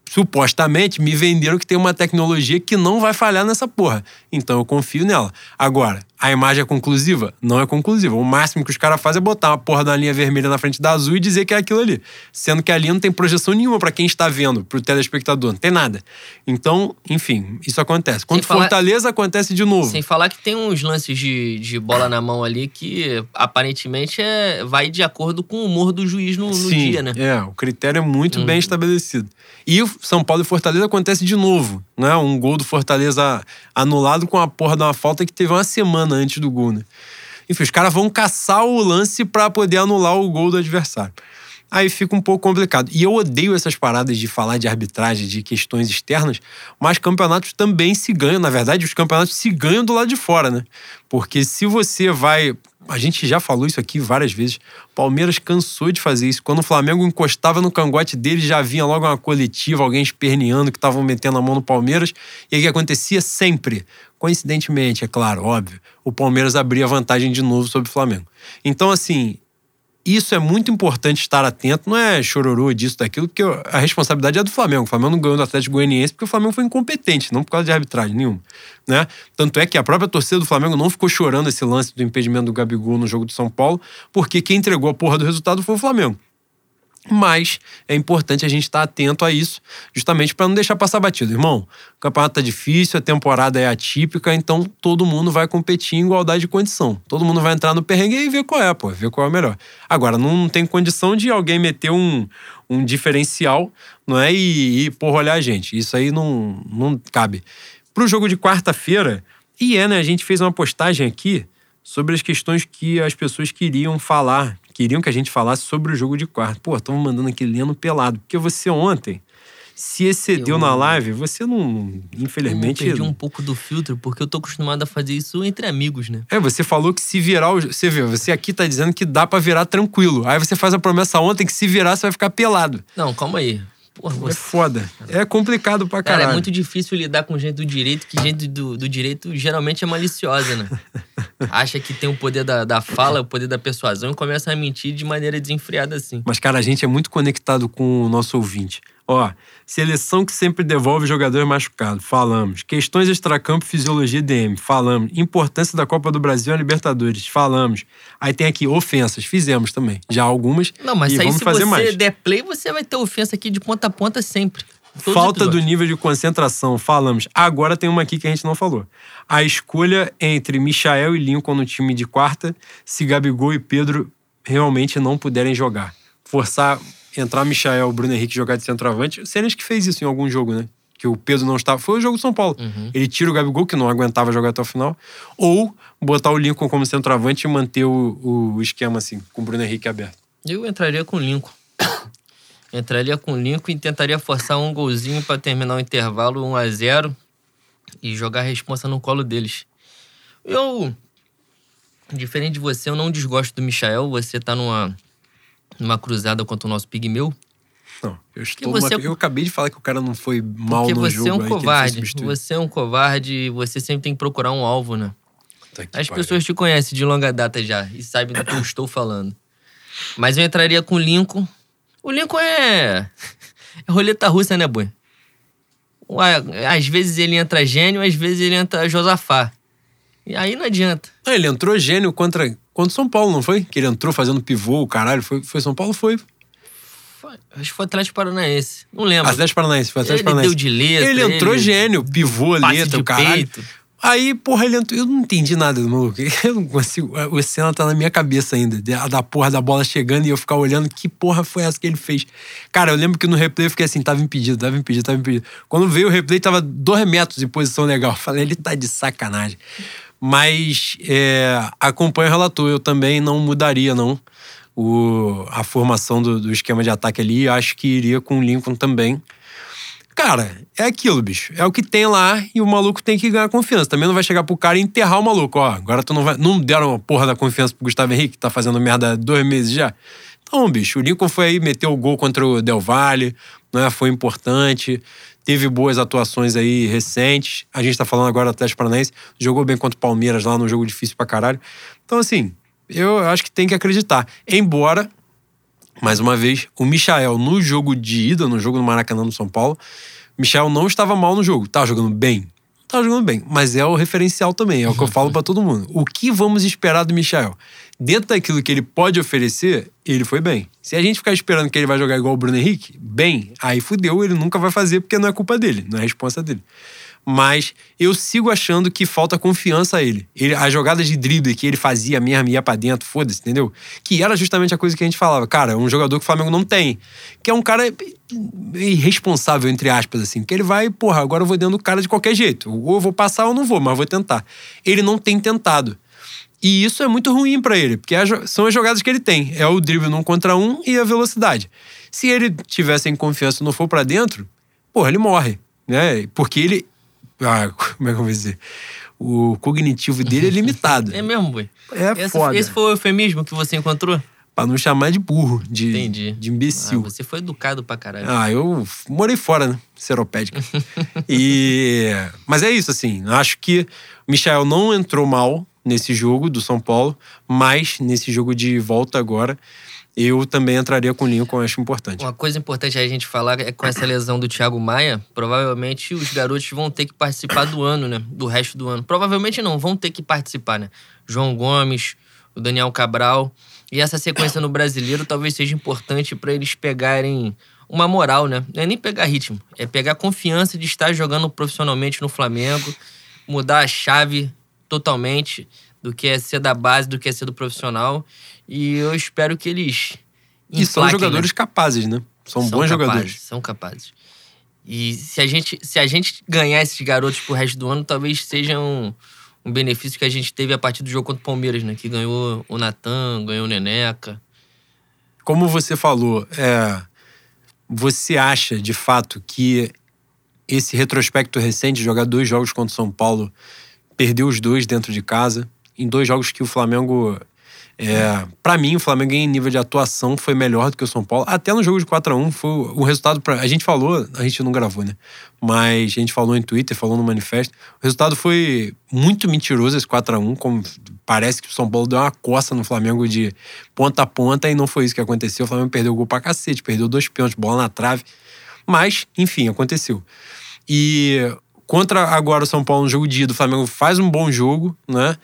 Supostamente me venderam que tem uma tecnologia que não vai falhar nessa porra. Então eu confio nela. Agora, a imagem é conclusiva? Não é conclusiva. O máximo que os caras fazem é botar uma porra da linha vermelha na frente da azul e dizer que é aquilo ali. Sendo que a linha não tem projeção nenhuma pra quem está vendo, pro telespectador. Não tem nada. Então, enfim, isso acontece. Quando
falar-
Fortaleza, acontece de novo.
Sem falar que tem uns lances de, de bola na mão ali que aparentemente é, vai de acordo com o humor do juiz no, no
Sim,
dia, né?
É, o critério é muito
Uhum.
bem estabelecido. E São Paulo e Fortaleza acontece de novo, né? Um gol do Fortaleza anulado com a porra de uma falta que teve uma semana antes do gol, né? Enfim, os caras vão caçar o lance pra poder anular o gol do adversário. Aí fica um pouco complicado. E eu odeio essas paradas de falar de arbitragem, de questões externas, mas campeonatos também se ganham. Na verdade, os campeonatos se ganham do lado de fora, né? Porque se você vai. A gente já falou isso aqui várias vezes. Palmeiras cansou de fazer isso. Quando o Flamengo encostava no cangote dele, já vinha logo uma coletiva, alguém esperneando que estavam metendo a mão no Palmeiras. E aí o que acontecia sempre? Coincidentemente, é claro, óbvio, o Palmeiras abria vantagem de novo sobre o Flamengo. Então, assim, isso é muito importante estar atento, não é chororô disso, daquilo, porque a responsabilidade é do Flamengo. O Flamengo não ganhou do Atlético Goianiense porque o Flamengo foi incompetente, não por causa de arbitragem nenhuma. Né? Tanto é que a própria torcida do Flamengo não ficou chorando esse lance do impedimento do Gabigol no jogo do São Paulo, porque quem entregou a porra do resultado foi o Flamengo. Mas é importante a gente estar atento a isso, justamente para não deixar passar batido. Irmão, o campeonato tá difícil, a temporada é atípica, então todo mundo vai competir em igualdade de condição. Todo mundo vai entrar no perrengue e ver qual é, pô, ver qual é o melhor. Agora, não tem condição de alguém meter um, um diferencial, não é? E, e porra, olhar a gente. Isso aí não, não cabe. Pro jogo de quarta-feira, e é, né? A gente fez uma postagem aqui sobre as questões que as pessoas queriam falar queriam que a gente falasse sobre o jogo de quarto. Pô, estamos mandando aqui lendo pelado. Porque você ontem se excedeu eu... na live, você não. Infelizmente.
Eu perdi um pouco do filtro, porque eu tô acostumado a fazer isso entre amigos, né?
É, você falou que se virar. O... Você vê, você aqui tá dizendo que dá para virar tranquilo. Aí você faz a promessa ontem que se virar, você vai ficar pelado.
Não, calma aí.
Porra, você... É foda. É complicado pra caralho.
Cara, é muito difícil lidar com gente do direito, que gente do, do direito geralmente é maliciosa, né? (laughs) Acha que tem o poder da, da fala, o poder da persuasão e começa a mentir de maneira desenfreada assim.
Mas, cara, a gente é muito conectado com o nosso ouvinte. Ó, seleção que sempre devolve jogador machucado. Falamos. Questões extracampo fisiologia DM. Falamos. Importância da Copa do Brasil na Libertadores. Falamos. Aí tem aqui ofensas. Fizemos também. Já algumas.
Não, mas
e
aí
vamos
se
fazer
você
mais.
der play, você vai ter ofensa aqui de ponta a ponta sempre. Todos
Falta do nível de concentração, falamos. Agora tem uma aqui que a gente não falou. A escolha entre Michael e Lincoln no time de quarta, se Gabigol e Pedro realmente não puderem jogar. Forçar, entrar Michael, Bruno Henrique jogar de centroavante. O que fez isso em algum jogo, né? Que o Pedro não estava. Foi o jogo do São Paulo.
Uhum.
Ele tira o Gabigol, que não aguentava jogar até o final. Ou botar o Lincoln como centroavante e manter o, o esquema assim, com o Bruno Henrique aberto.
Eu entraria com o Lincoln. (coughs) entraria com o Lincoln e tentaria forçar um golzinho pra terminar o intervalo 1 a 0 e jogar a responsa no colo deles. Eu, diferente de você, eu não desgosto do Michael. Você tá numa, numa cruzada contra o nosso pigmeu.
Não, eu estou.
você-
numa- Eu acabei de falar que o cara não foi mal
Porque
no
você
jogo.
é um
aí
covarde. Você é um covarde e você sempre tem que procurar um alvo, né?
Que
As
pariu.
pessoas te conhecem de longa data já e sabem do que eu estou falando. Mas eu entraria com o Lincoln. O Lincoln é. (laughs) É roleta russa, né, boi? Às vezes ele entra gênio, às vezes ele entra Josafá. E aí não adianta.
Ah, ele entrou gênio contra, contra São Paulo, não foi? Que ele entrou fazendo pivô, o caralho. Foi, foi São Paulo? Foi.
Foi- Acho que foi Atlético Paranaense. Não lembro.
Atlético Paranaense, foi Atlético
Ele
Paranaense.
deu de letra,
Ele entrou
ele-
gênio, pivô, letra,
de
o caralho.
peito.
Aí, porra, ele entrou. Eu não entendi nada do maluco. (laughs) Eu não consigo. O cena tá na minha cabeça ainda. Da da porra da bola chegando e eu ficar olhando que porra foi essa que ele fez. Cara, eu lembro que no replay eu fiquei assim, tava impedido, tava impedido, tava impedido. Quando veio o replay, tava dois metros em posição legal. (laughs) Falei, ele tá de sacanagem. Mas é, acompanho o relator, eu também não mudaria, não. O, a formação do, do esquema de ataque ali, acho que iria com o Lincoln também. Cara, é aquilo, bicho. É o que tem lá e o maluco tem que ganhar confiança. Também não vai chegar pro cara e enterrar o maluco. Ó, agora tu não vai. Não deram a porra da confiança pro Gustavo Henrique, que tá fazendo merda há dois meses já. Então, bicho, o Lincoln foi aí, meteu o gol contra o Del Valle, né? Foi importante. Teve boas atuações aí recentes. A gente tá falando agora do Atlético Paranaense. Jogou bem contra o Palmeiras lá num jogo difícil pra caralho. Então, assim, eu acho que tem que acreditar. Embora mais uma vez, o Michael no jogo de ida, no jogo no Maracanã no São Paulo, Michael não estava mal no jogo. Tava jogando bem? Tava jogando bem. Mas é o referencial também, é o que eu falo pra todo mundo. O que vamos esperar do Michael? Dentro daquilo que ele pode oferecer, ele foi bem. Se a gente ficar esperando que ele vai jogar igual o Bruno Henrique, bem, aí fudeu, ele nunca vai fazer porque não é culpa dele, não é responsa dele. Mas eu sigo achando que falta confiança a ele. ele as jogadas de drible que ele fazia mesmo, ia pra dentro, foda-se, entendeu? Que era justamente a coisa que a gente falava. Cara, é um jogador que o Flamengo não tem. Que é um cara irresponsável, entre aspas, assim. Que ele vai, porra, agora eu vou dentro do cara de qualquer jeito. Ou eu vou passar ou não vou, mas vou tentar. Ele não tem tentado. E isso é muito ruim pra ele, porque a são as jogadas que ele tem. É o drible num contra um e a velocidade. Se ele tivesse em confiança e não for pra dentro, porra, ele morre, né? Porque ele... Ah, como é que eu vou dizer? O cognitivo dele é limitado. (laughs)
É mesmo, boi?
É
esse,
foda.
esse foi o eufemismo que você encontrou?
Pra não chamar de burro, de,
Entendi.
de
Ah,
imbecil.
você foi educado pra caralho.
Ah, eu morei fora, né? Seropédica. (laughs) e... Mas é isso, assim. Acho que o Michael não entrou mal nesse jogo do São Paulo, mas nesse jogo de volta agora, eu também entraria com o Lincoln, acho importante.
Uma coisa importante a gente falar é com essa lesão do Thiago Maia, provavelmente os garotos vão ter que participar do ano, né? Do resto do ano. Provavelmente não, vão ter que participar, né? João Gomes, o Daniel Cabral. E essa sequência no brasileiro talvez seja importante para eles pegarem uma moral, né? Não é nem pegar ritmo, é pegar confiança de estar jogando profissionalmente no Flamengo, mudar a chave totalmente do que é ser da base, do que é ser do profissional. E eu espero que eles.
E são jogadores né? capazes, né? São, são bons
capazes,
jogadores.
São capazes. E se a gente, se a gente ganhar esses garotos pro resto do ano, talvez seja um, um benefício que a gente teve a partir do jogo contra o Palmeiras, né? Que ganhou o Natan, ganhou o Neneca.
Como você falou, é, você acha de fato que esse retrospecto recente, de jogar dois jogos contra o São Paulo, perdeu os dois dentro de casa, em dois jogos que o Flamengo é, para mim, o Flamengo em nível de atuação foi melhor do que o São Paulo. Até no jogo de 4 a 1 foi o resultado para A gente falou, a gente não gravou, né? Mas a gente falou em Twitter, falou no manifesto. O resultado foi muito mentiroso esse 4 a 1 como parece que o São Paulo deu uma coça no Flamengo de ponta a ponta e não foi isso que aconteceu. O Flamengo perdeu o gol pra cacete, perdeu dois pênaltis, bola na trave. Mas, enfim, aconteceu. E contra agora o São Paulo no jogo de ida, o Flamengo faz um bom jogo, né?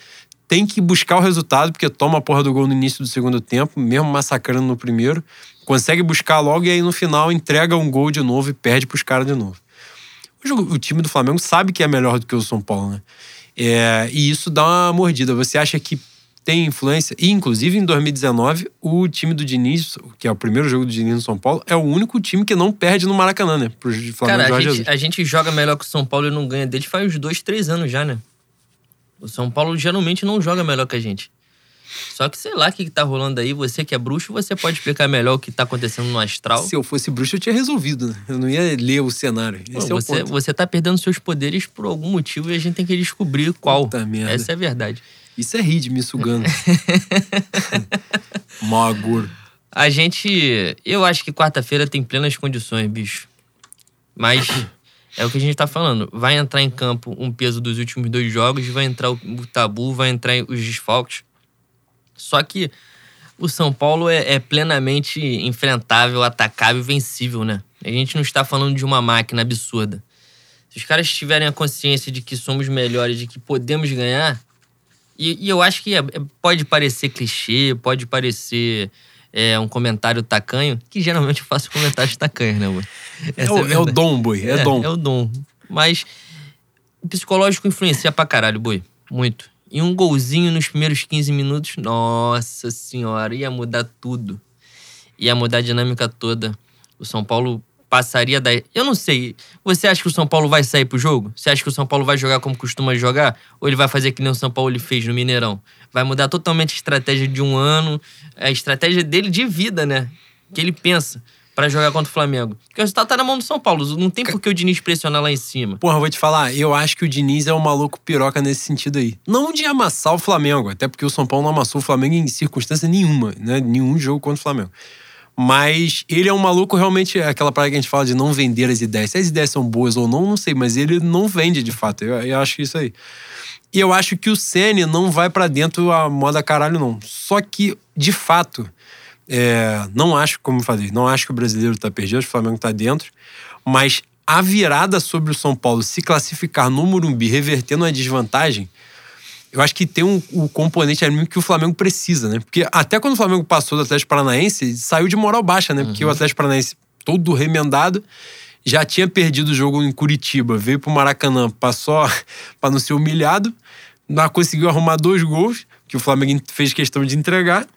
Tem que buscar o resultado, porque toma a porra do gol no início do segundo tempo, mesmo massacrando no primeiro. Consegue buscar logo e aí no final entrega um gol de novo e perde pros caras de novo. O, jogo, o, time do Flamengo sabe que é melhor do que o São Paulo, né? É, e isso dá uma mordida. Você acha que tem influência? E, inclusive, em 2019, o time do Diniz, que é o primeiro jogo do Diniz no São Paulo, é o único time que não perde no Maracanã, né?
Pro Flamengo Cara, a gente, a gente joga melhor que o São Paulo e não ganha dele faz uns dois, três anos já, né? O São Paulo geralmente não joga melhor que a gente. Só que sei lá o que, que tá rolando aí. Você que é bruxo, você pode explicar melhor o que tá acontecendo no astral.
Se eu fosse bruxo, eu tinha resolvido, né? Eu não ia ler o cenário. Esse
Pô, é você,
o
você tá perdendo seus poderes por algum motivo e a gente tem que descobrir qual.
Puta merda.
Essa é a verdade.
Isso é Reed me sugando. (laughs) Magur.
A gente. Eu acho que quarta-feira tem plenas condições, bicho. Mas é o que a gente tá falando. Vai entrar em campo um peso dos últimos dois jogos, vai entrar o tabu, vai entrar os desfalques. Só que o São Paulo é, é plenamente enfrentável, atacável, vencível, né? A gente não está falando de uma máquina absurda. Se os caras tiverem a consciência de que somos melhores, de que podemos ganhar, e, e eu acho que é, é pode parecer clichê, pode parecer é, um comentário tacanho, que geralmente eu faço comentários tacanhos, né, mano?
É o, é, é o dom, boi. É, é dom.
É o dom. Mas o psicológico influencia pra caralho, boi. Muito. E um golzinho nos primeiros 15 minutos, nossa senhora, ia mudar tudo. Ia mudar a dinâmica toda. O São Paulo passaria da. Eu não sei. Você acha que o São Paulo vai sair pro jogo? Você acha que o São Paulo vai jogar como costuma jogar? Ou ele vai fazer que nem o São Paulo fez no Mineirão? Vai mudar totalmente a estratégia de um ano, a estratégia dele de vida, né? Que ele pensa para jogar contra o Flamengo. Porque o resultado tá na mão do São Paulo. Não tem por que o Diniz pressionar lá em cima.
Porra, vou te falar, eu acho que o Diniz é um maluco piroca nesse sentido aí. Não de amassar o Flamengo, até porque o São Paulo não amassou o Flamengo em circunstância nenhuma, né? Nenhum jogo contra o Flamengo. Mas ele é um maluco realmente, aquela parada que a gente fala de não vender as ideias. Se as ideias são boas ou não, não sei, mas ele não vende de fato. Eu, eu acho isso aí. E eu acho que o Ceni não vai para dentro a moda caralho, não. Só que, de fato, é, não acho, como eu falei, não acho que o brasileiro está perdido, acho que o Flamengo está dentro. Mas a virada sobre o São Paulo se classificar no Morumbi, revertendo a desvantagem, eu acho que tem um, um componente anímico que o Flamengo precisa, né? Porque até quando o Flamengo passou do Atlético Paranaense, saiu de moral baixa, né? Porque uhum. o Atlético Paranaense todo remendado já tinha perdido o jogo em Curitiba, veio pro Maracanã, passou para (laughs) não ser humilhado, não conseguiu arrumar dois gols, que o Flamengo fez questão de entregar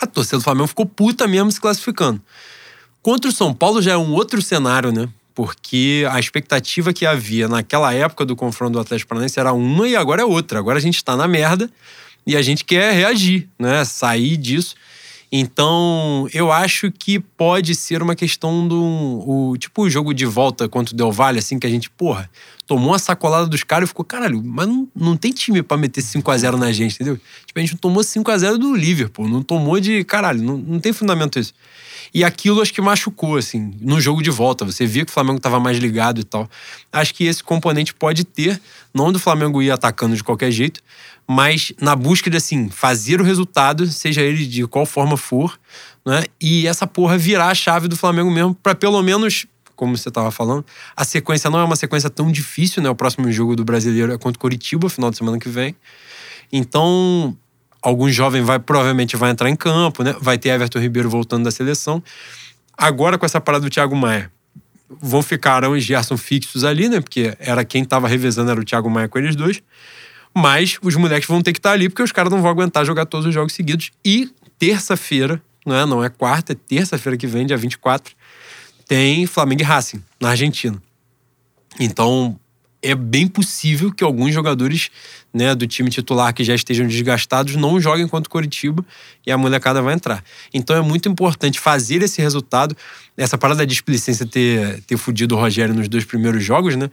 a torcida do Flamengo ficou puta mesmo se classificando. Contra o São Paulo já é um outro cenário, né? Porque a expectativa que havia naquela época do confronto do Atlético Paranaense era uma e agora é outra. Agora a gente tá na merda e a gente quer reagir, né? Sair disso. Então, eu acho que pode ser uma questão do. O, tipo o jogo de volta contra o Del Valle, assim, que a gente, porra, tomou a sacolada dos caras e ficou, caralho, mas não, não tem time para meter 5 a 0 na gente, entendeu? Tipo, a gente tomou 5 a 0 do Liverpool, não tomou de. Caralho, não, não tem fundamento isso. E aquilo acho que machucou, assim, no jogo de volta. Você via que o Flamengo estava mais ligado e tal. Acho que esse componente pode ter, não do Flamengo ir atacando de qualquer jeito, mas na busca de, assim, fazer o resultado, seja ele de qual forma for, né? E essa porra virar a chave do Flamengo mesmo, para pelo menos como você estava falando. A sequência não é uma sequência tão difícil, né? O próximo jogo do brasileiro é contra o Curitiba, final de semana que vem. Então, algum jovem vai provavelmente vai entrar em campo, né? Vai ter Everton Ribeiro voltando da seleção. Agora com essa parada do Thiago Maia, vão ficar e Gerson fixos ali, né? Porque era quem estava revezando era o Thiago Maia com eles dois. Mas os moleques vão ter que estar tá ali porque os caras não vão aguentar jogar todos os jogos seguidos. E terça-feira, não é, não é quarta, é terça-feira que vem, dia 24, tem Flamengo e Racing na Argentina. Então, é bem possível que alguns jogadores né, do time titular que já estejam desgastados não joguem contra o Coritiba e a molecada vai entrar. Então é muito importante fazer esse resultado. Essa parada da displicência ter, ter fudido o Rogério nos dois primeiros jogos, né?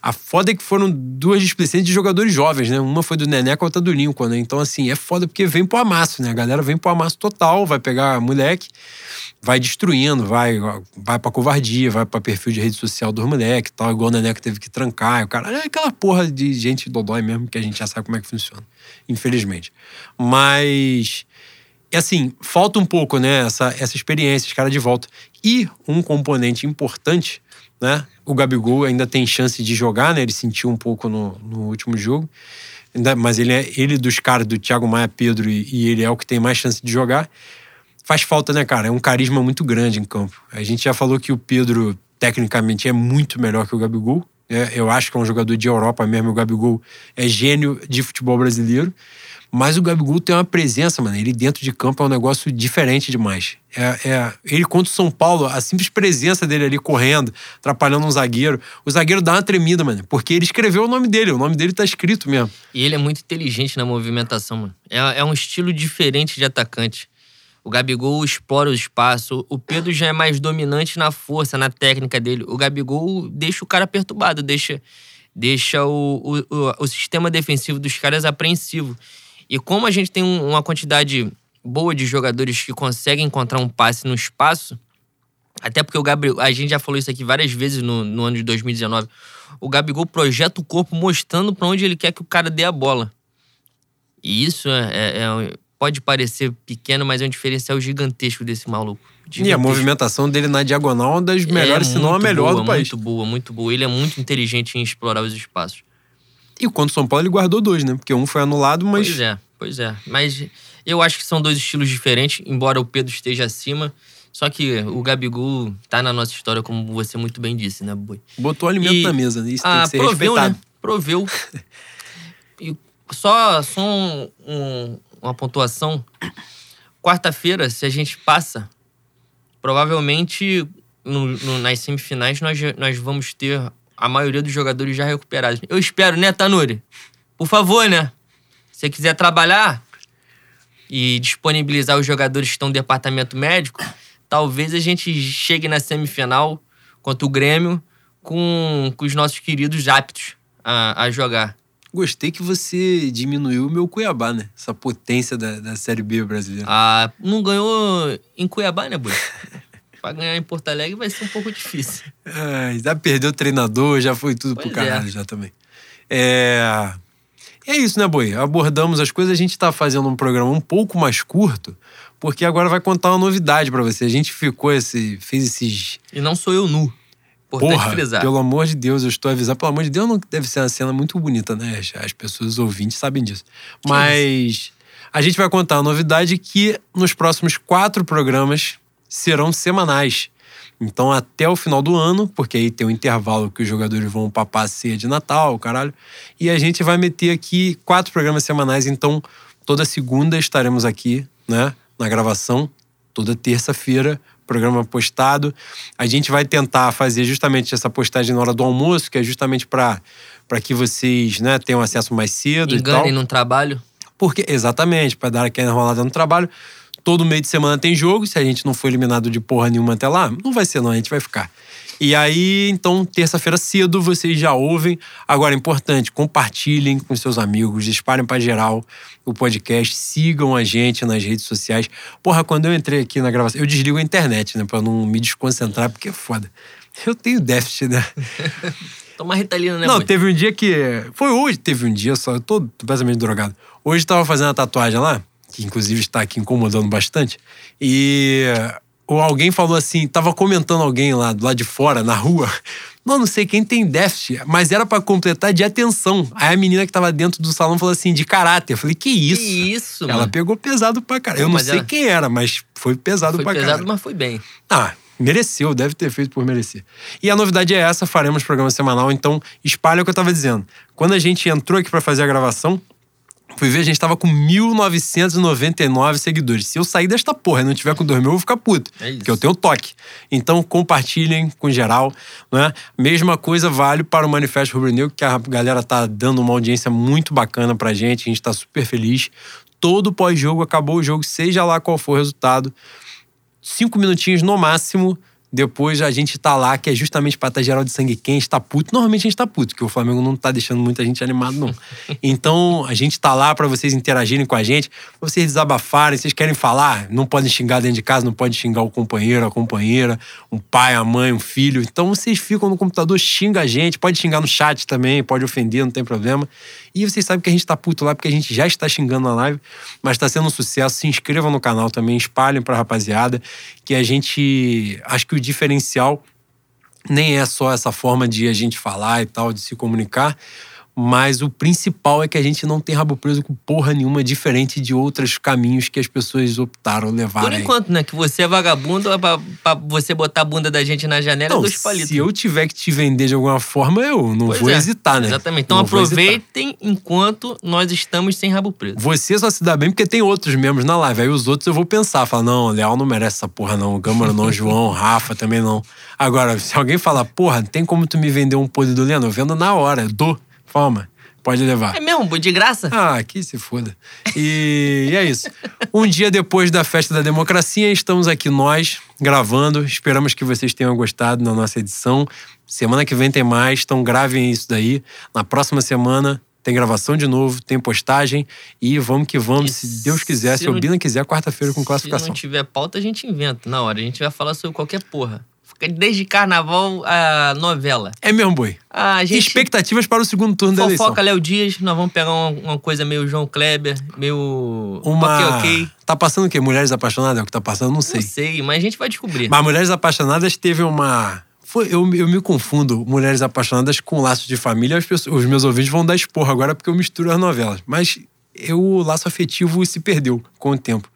A foda é que foram duas displicências de jogadores jovens, né? Uma foi do Neneca, outra do Lincoln, né? Então, assim, é foda porque vem pro amasso, né? A galera vem pro amasso total, vai pegar moleque vai destruindo, vai, vai pra covardia, vai pra perfil de rede social dos moleques tal, igual o Neneca teve que trancar. O cara, é aquela porra de gente dodói mesmo que a gente já sabe como é que funciona, infelizmente. Mas, é assim, falta um pouco, né, essa, essa experiência, esse cara de volta. E um componente importante, né, o Gabigol ainda tem chance de jogar, né, ele sentiu um pouco no, no último jogo, mas ele é ele dos caras do Thiago Maia, Pedro e, e ele é o que tem mais chance de jogar faz falta, né, cara? É um carisma muito grande em campo. A gente já falou que o Pedro, tecnicamente, é muito melhor que o Gabigol. É, eu acho que é um jogador de Europa mesmo. O Gabigol é gênio de futebol brasileiro. Mas o Gabigol tem uma presença, mano. Ele dentro de campo é um negócio diferente demais. É, é, ele contra o São Paulo, a simples presença dele ali correndo, atrapalhando um zagueiro. O zagueiro dá uma tremida, mano. Porque ele escreveu o nome dele. O nome dele tá escrito mesmo.
E ele é muito inteligente na movimentação, mano. É, é um estilo diferente de atacante. O Gabigol explora o espaço. O Pedro já é mais dominante na força, na técnica dele. O Gabigol deixa o cara perturbado, deixa, deixa o, o, o sistema defensivo dos caras apreensivo. E como a gente tem uma quantidade boa de jogadores que conseguem encontrar um passe no espaço, até porque o Gabriel, a gente já falou isso aqui várias vezes no, no ano de 2019. O Gabigol projeta o corpo mostrando para onde ele quer que o cara dê a bola. E isso é, é, é pode parecer pequeno, mas é um diferencial gigantesco desse maluco. Gigantesco.
E a movimentação dele na diagonal é uma das melhores, é se não a melhor
boa,
do país.
Muito boa, muito boa. Ele é muito inteligente em explorar os espaços.
E quanto São Paulo, ele guardou dois, né? Porque um foi anulado, mas.
Pois é, pois é. Mas eu acho que são dois estilos diferentes, embora o Pedro esteja acima. Só que o Gabigol tá na nossa história, como você muito bem disse, né, Boi?
Botou alimento e, na mesa, né? Isso ah, tem que ser proveu, respeitado. né?
Proveu. (laughs) e só, só um, um, uma pontuação. Quarta-feira, se a gente passa, provavelmente no, no, nas semifinais nós, nós vamos ter a maioria dos jogadores já recuperados. Eu espero, né, Tanuri? Por favor, né? Se você quiser trabalhar e disponibilizar os jogadores que estão no departamento médico, talvez a gente chegue na semifinal contra o Grêmio com, com os nossos queridos aptos a, a jogar.
Gostei que você diminuiu o meu Cuiabá, né? Essa potência da, da Série B brasileira.
Ah, não ganhou em Cuiabá, né, Boi? (laughs) pra ganhar em Porto Alegre vai ser um pouco difícil.
Ah, já perdeu o treinador, já foi tudo pois pro caralho é. já também. É... É isso, né, Boi? Abordamos as coisas, a gente tá fazendo um programa um pouco mais curto, porque agora vai contar uma novidade para você. A gente ficou esse. fez esses.
E não sou eu nu. Importante
Porra, frisar. Pelo amor de Deus, eu estou avisando. Pelo amor de Deus, não deve ser uma cena muito bonita, né? As pessoas os ouvintes sabem disso. Mas a gente vai contar a novidade que nos próximos quatro programas serão semanais. Então, até o final do ano, porque aí tem um intervalo que os jogadores vão papar a ceia de Natal, caralho. E a gente vai meter aqui quatro programas semanais. Então, toda segunda estaremos aqui, né? Na gravação. Toda terça-feira programa postado. A gente vai tentar fazer justamente essa postagem na hora do almoço, que é justamente para que vocês né, tenham acesso mais cedo
Enganem no trabalho.
Porque, exatamente, para dar aquela enrolada no trabalho. todo meio de semana tem jogo. Se a gente não for eliminado de porra nenhuma até lá, não vai ser, não, a gente vai ficar. E aí, então, terça-feira cedo, vocês já ouvem. Agora, importante, compartilhem com seus amigos, espalhem para geral o podcast, sigam a gente nas redes sociais. Porra, quando eu entrei aqui na gravação, eu desligo a internet, né, para não me desconcentrar, porque é foda. Eu tenho déficit, né? (laughs)
Toma ritalina, né?
Não,
mãe?
teve um dia que. Foi hoje, teve um dia só, eu tô completamente drogado. Hoje tava fazendo a tatuagem lá, que inclusive está aqui incomodando bastante. E ou alguém falou assim, tava comentando alguém lá do lado de fora, na rua. (laughs) Não, não sei quem tem déficit, mas era para completar de atenção. Aí a menina que tava dentro do salão falou assim, de caráter. Eu falei, que isso?
Que isso,
Ela
mano.
pegou pesado pra caralho. Eu não sei
ela-
quem era, mas foi pesado
Foi
pra
pesado,
caralho.
mas foi bem.
Ah, mereceu, deve ter feito por merecer. E a novidade é essa, faremos programa semanal, então espalha o que eu tava dizendo. Quando a gente entrou aqui pra fazer a gravação, fui ver, a gente tava com 1999 seguidores. Se eu sair desta porra e não tiver com 2 mil, eu vou ficar puto.
É.
Porque eu tenho toque. Então compartilhem com geral, né? Mesma coisa vale para o Manifesto Rubro Negro, que a galera tá dando uma audiência muito bacana pra gente, a gente tá super feliz. Todo pós-jogo, acabou o jogo, seja lá qual for o resultado, cinco minutinhos no máximo. Depois a gente tá lá, que é justamente pra estar geral de sangue quente, tá puto. Normalmente a gente tá puto, porque o Flamengo não tá deixando muita gente animado, não. (laughs) Então a gente tá lá pra vocês interagirem com a gente, pra vocês desabafarem. Vocês querem falar? Não podem xingar dentro de casa, não pode xingar o companheiro, a companheira, um pai, a mãe, um filho. Então vocês ficam no computador, xinga a gente, pode xingar no chat também, pode ofender, não tem problema. E vocês sabem que a gente tá puto lá porque a gente já está xingando na live, mas tá sendo um sucesso. Se inscrevam no canal também, espalhem pra rapaziada, que a gente. Acho que o diferencial nem é só essa forma de a gente falar e tal, de se comunicar, mas o principal é que a gente não tem rabo preso com porra nenhuma, diferente de outros caminhos que as pessoas optaram levar
Por
aí.
enquanto, né? Que você é vagabundo, é pra, pra você botar a bunda da gente na janela
Não,
é dois palitos.
se eu tiver que te vender de alguma forma, eu não
Pois
vou
é,
hesitar, né?
Exatamente. Então
Não
aproveitem enquanto nós estamos sem rabo preso.
Você só se dá bem porque tem outros membros na live. Aí os outros eu vou pensar, falar, não, o Leal não merece essa porra, não. O Gâmara não, o (laughs) João, o Rafa também não. Agora, se alguém falar, porra, tem como tu me vender um podre do Leandro? Eu vendo na hora, eu dou. Fama, pode levar.
É mesmo, de graça?
Ah, que se foda. E, e é isso. Um dia depois da festa da democracia, estamos aqui nós gravando. Esperamos que vocês tenham gostado da nossa edição. Semana que vem tem mais, então gravem isso daí. Na próxima semana tem gravação de novo, tem postagem e vamos que vamos,
E
se Deus quiser, se,
se
o Bina quiser, quarta-feira com
Se
classificação.
não tiver pauta, a gente inventa na hora. A gente vai falar sobre qualquer porra. Desde carnaval a novela.
É mesmo, boi.
A gente
Expectativas para o segundo turno da eleição.
fofoca Léo Dias, nós vamos pegar uma, uma coisa meio João Kleber, meio
Uma.
ok, ok.
Tá passando o quê? Mulheres Apaixonadas? É o que tá passando? Não sei.
Não sei, mas a gente vai descobrir.
Mas Mulheres Apaixonadas teve uma. Foi, eu, eu me confundo Mulheres Apaixonadas com Laços de Família. As pessoas- os meus ouvintes vão dar esporro agora porque eu misturo as novelas. Mas eu, o laço afetivo se perdeu com o tempo.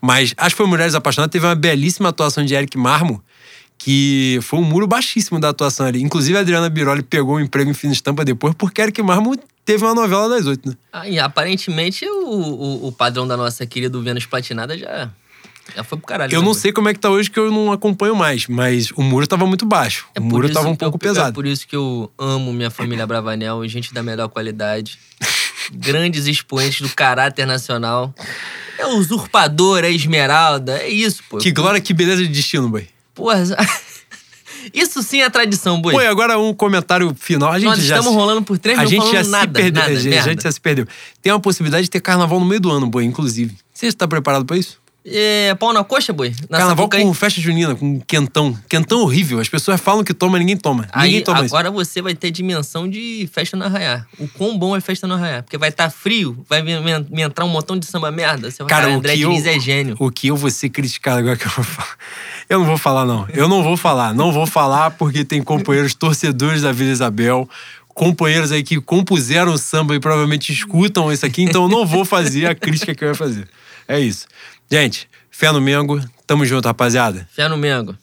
Mas acho que foi Mulheres Apaixonadas. Teve uma belíssima atuação de Eric Marmo, que foi um muro baixíssimo da atuação ali. Inclusive a Adriana Biroli pegou um emprego em Fina Estampa depois, porque Eric Marmo teve uma novela das oito, né?
Ah, e aparentemente o, o, o padrão da nossa querida Vênus Platinada já, já foi pro caralho.
Eu
né,
não
Boi?
sei como é que tá hoje, que eu não acompanho mais, mas o muro tava muito baixo.
É
o muro tava um
que eu-
pouco
É
pesado.
por isso que eu amo minha família Bravanel, gente da melhor qualidade. (laughs) Grandes expoentes do caráter nacional. É o usurpador, é a esmeralda, é isso, pô.
Que glória, que beleza de destino, boy.
Porra, (laughs) isso sim é tradição, boi.
Pô, agora um comentário final. A gente
Nós
já
estamos rolando por três
A
não
gente já se
nada,
perdeu.
nada,
a gente
merda.
já se perdeu. Tem uma possibilidade de ter carnaval no meio do ano, boi, inclusive. Você está preparado pra isso?
É, pau na coxa, boi? Na
carnaval
Sapucaí?
com festa junina, com quentão. Quentão horrível. As pessoas falam que toma, ninguém toma. ninguém
Aí,
toma isso.
agora você vai ter dimensão de festa no arraiá. O quão bom é festa no arraiá. Porque vai estar frio, vai me, me- me entrar um montão de samba merda. Você vai
Cara,
falar,
o
André Diniz é gênio.
o que eu vou ser criticado agora que eu vou falar. Eu não vou falar, não. Eu não vou falar. Não vou falar porque tem companheiros torcedores da Vila Isabel, companheiros aí que compuseram o samba e provavelmente escutam isso aqui, então eu não vou fazer a crítica que eu ia fazer. É isso. Gente, fé no Mengo. Tamo junto, rapaziada.
Fé no Mengo.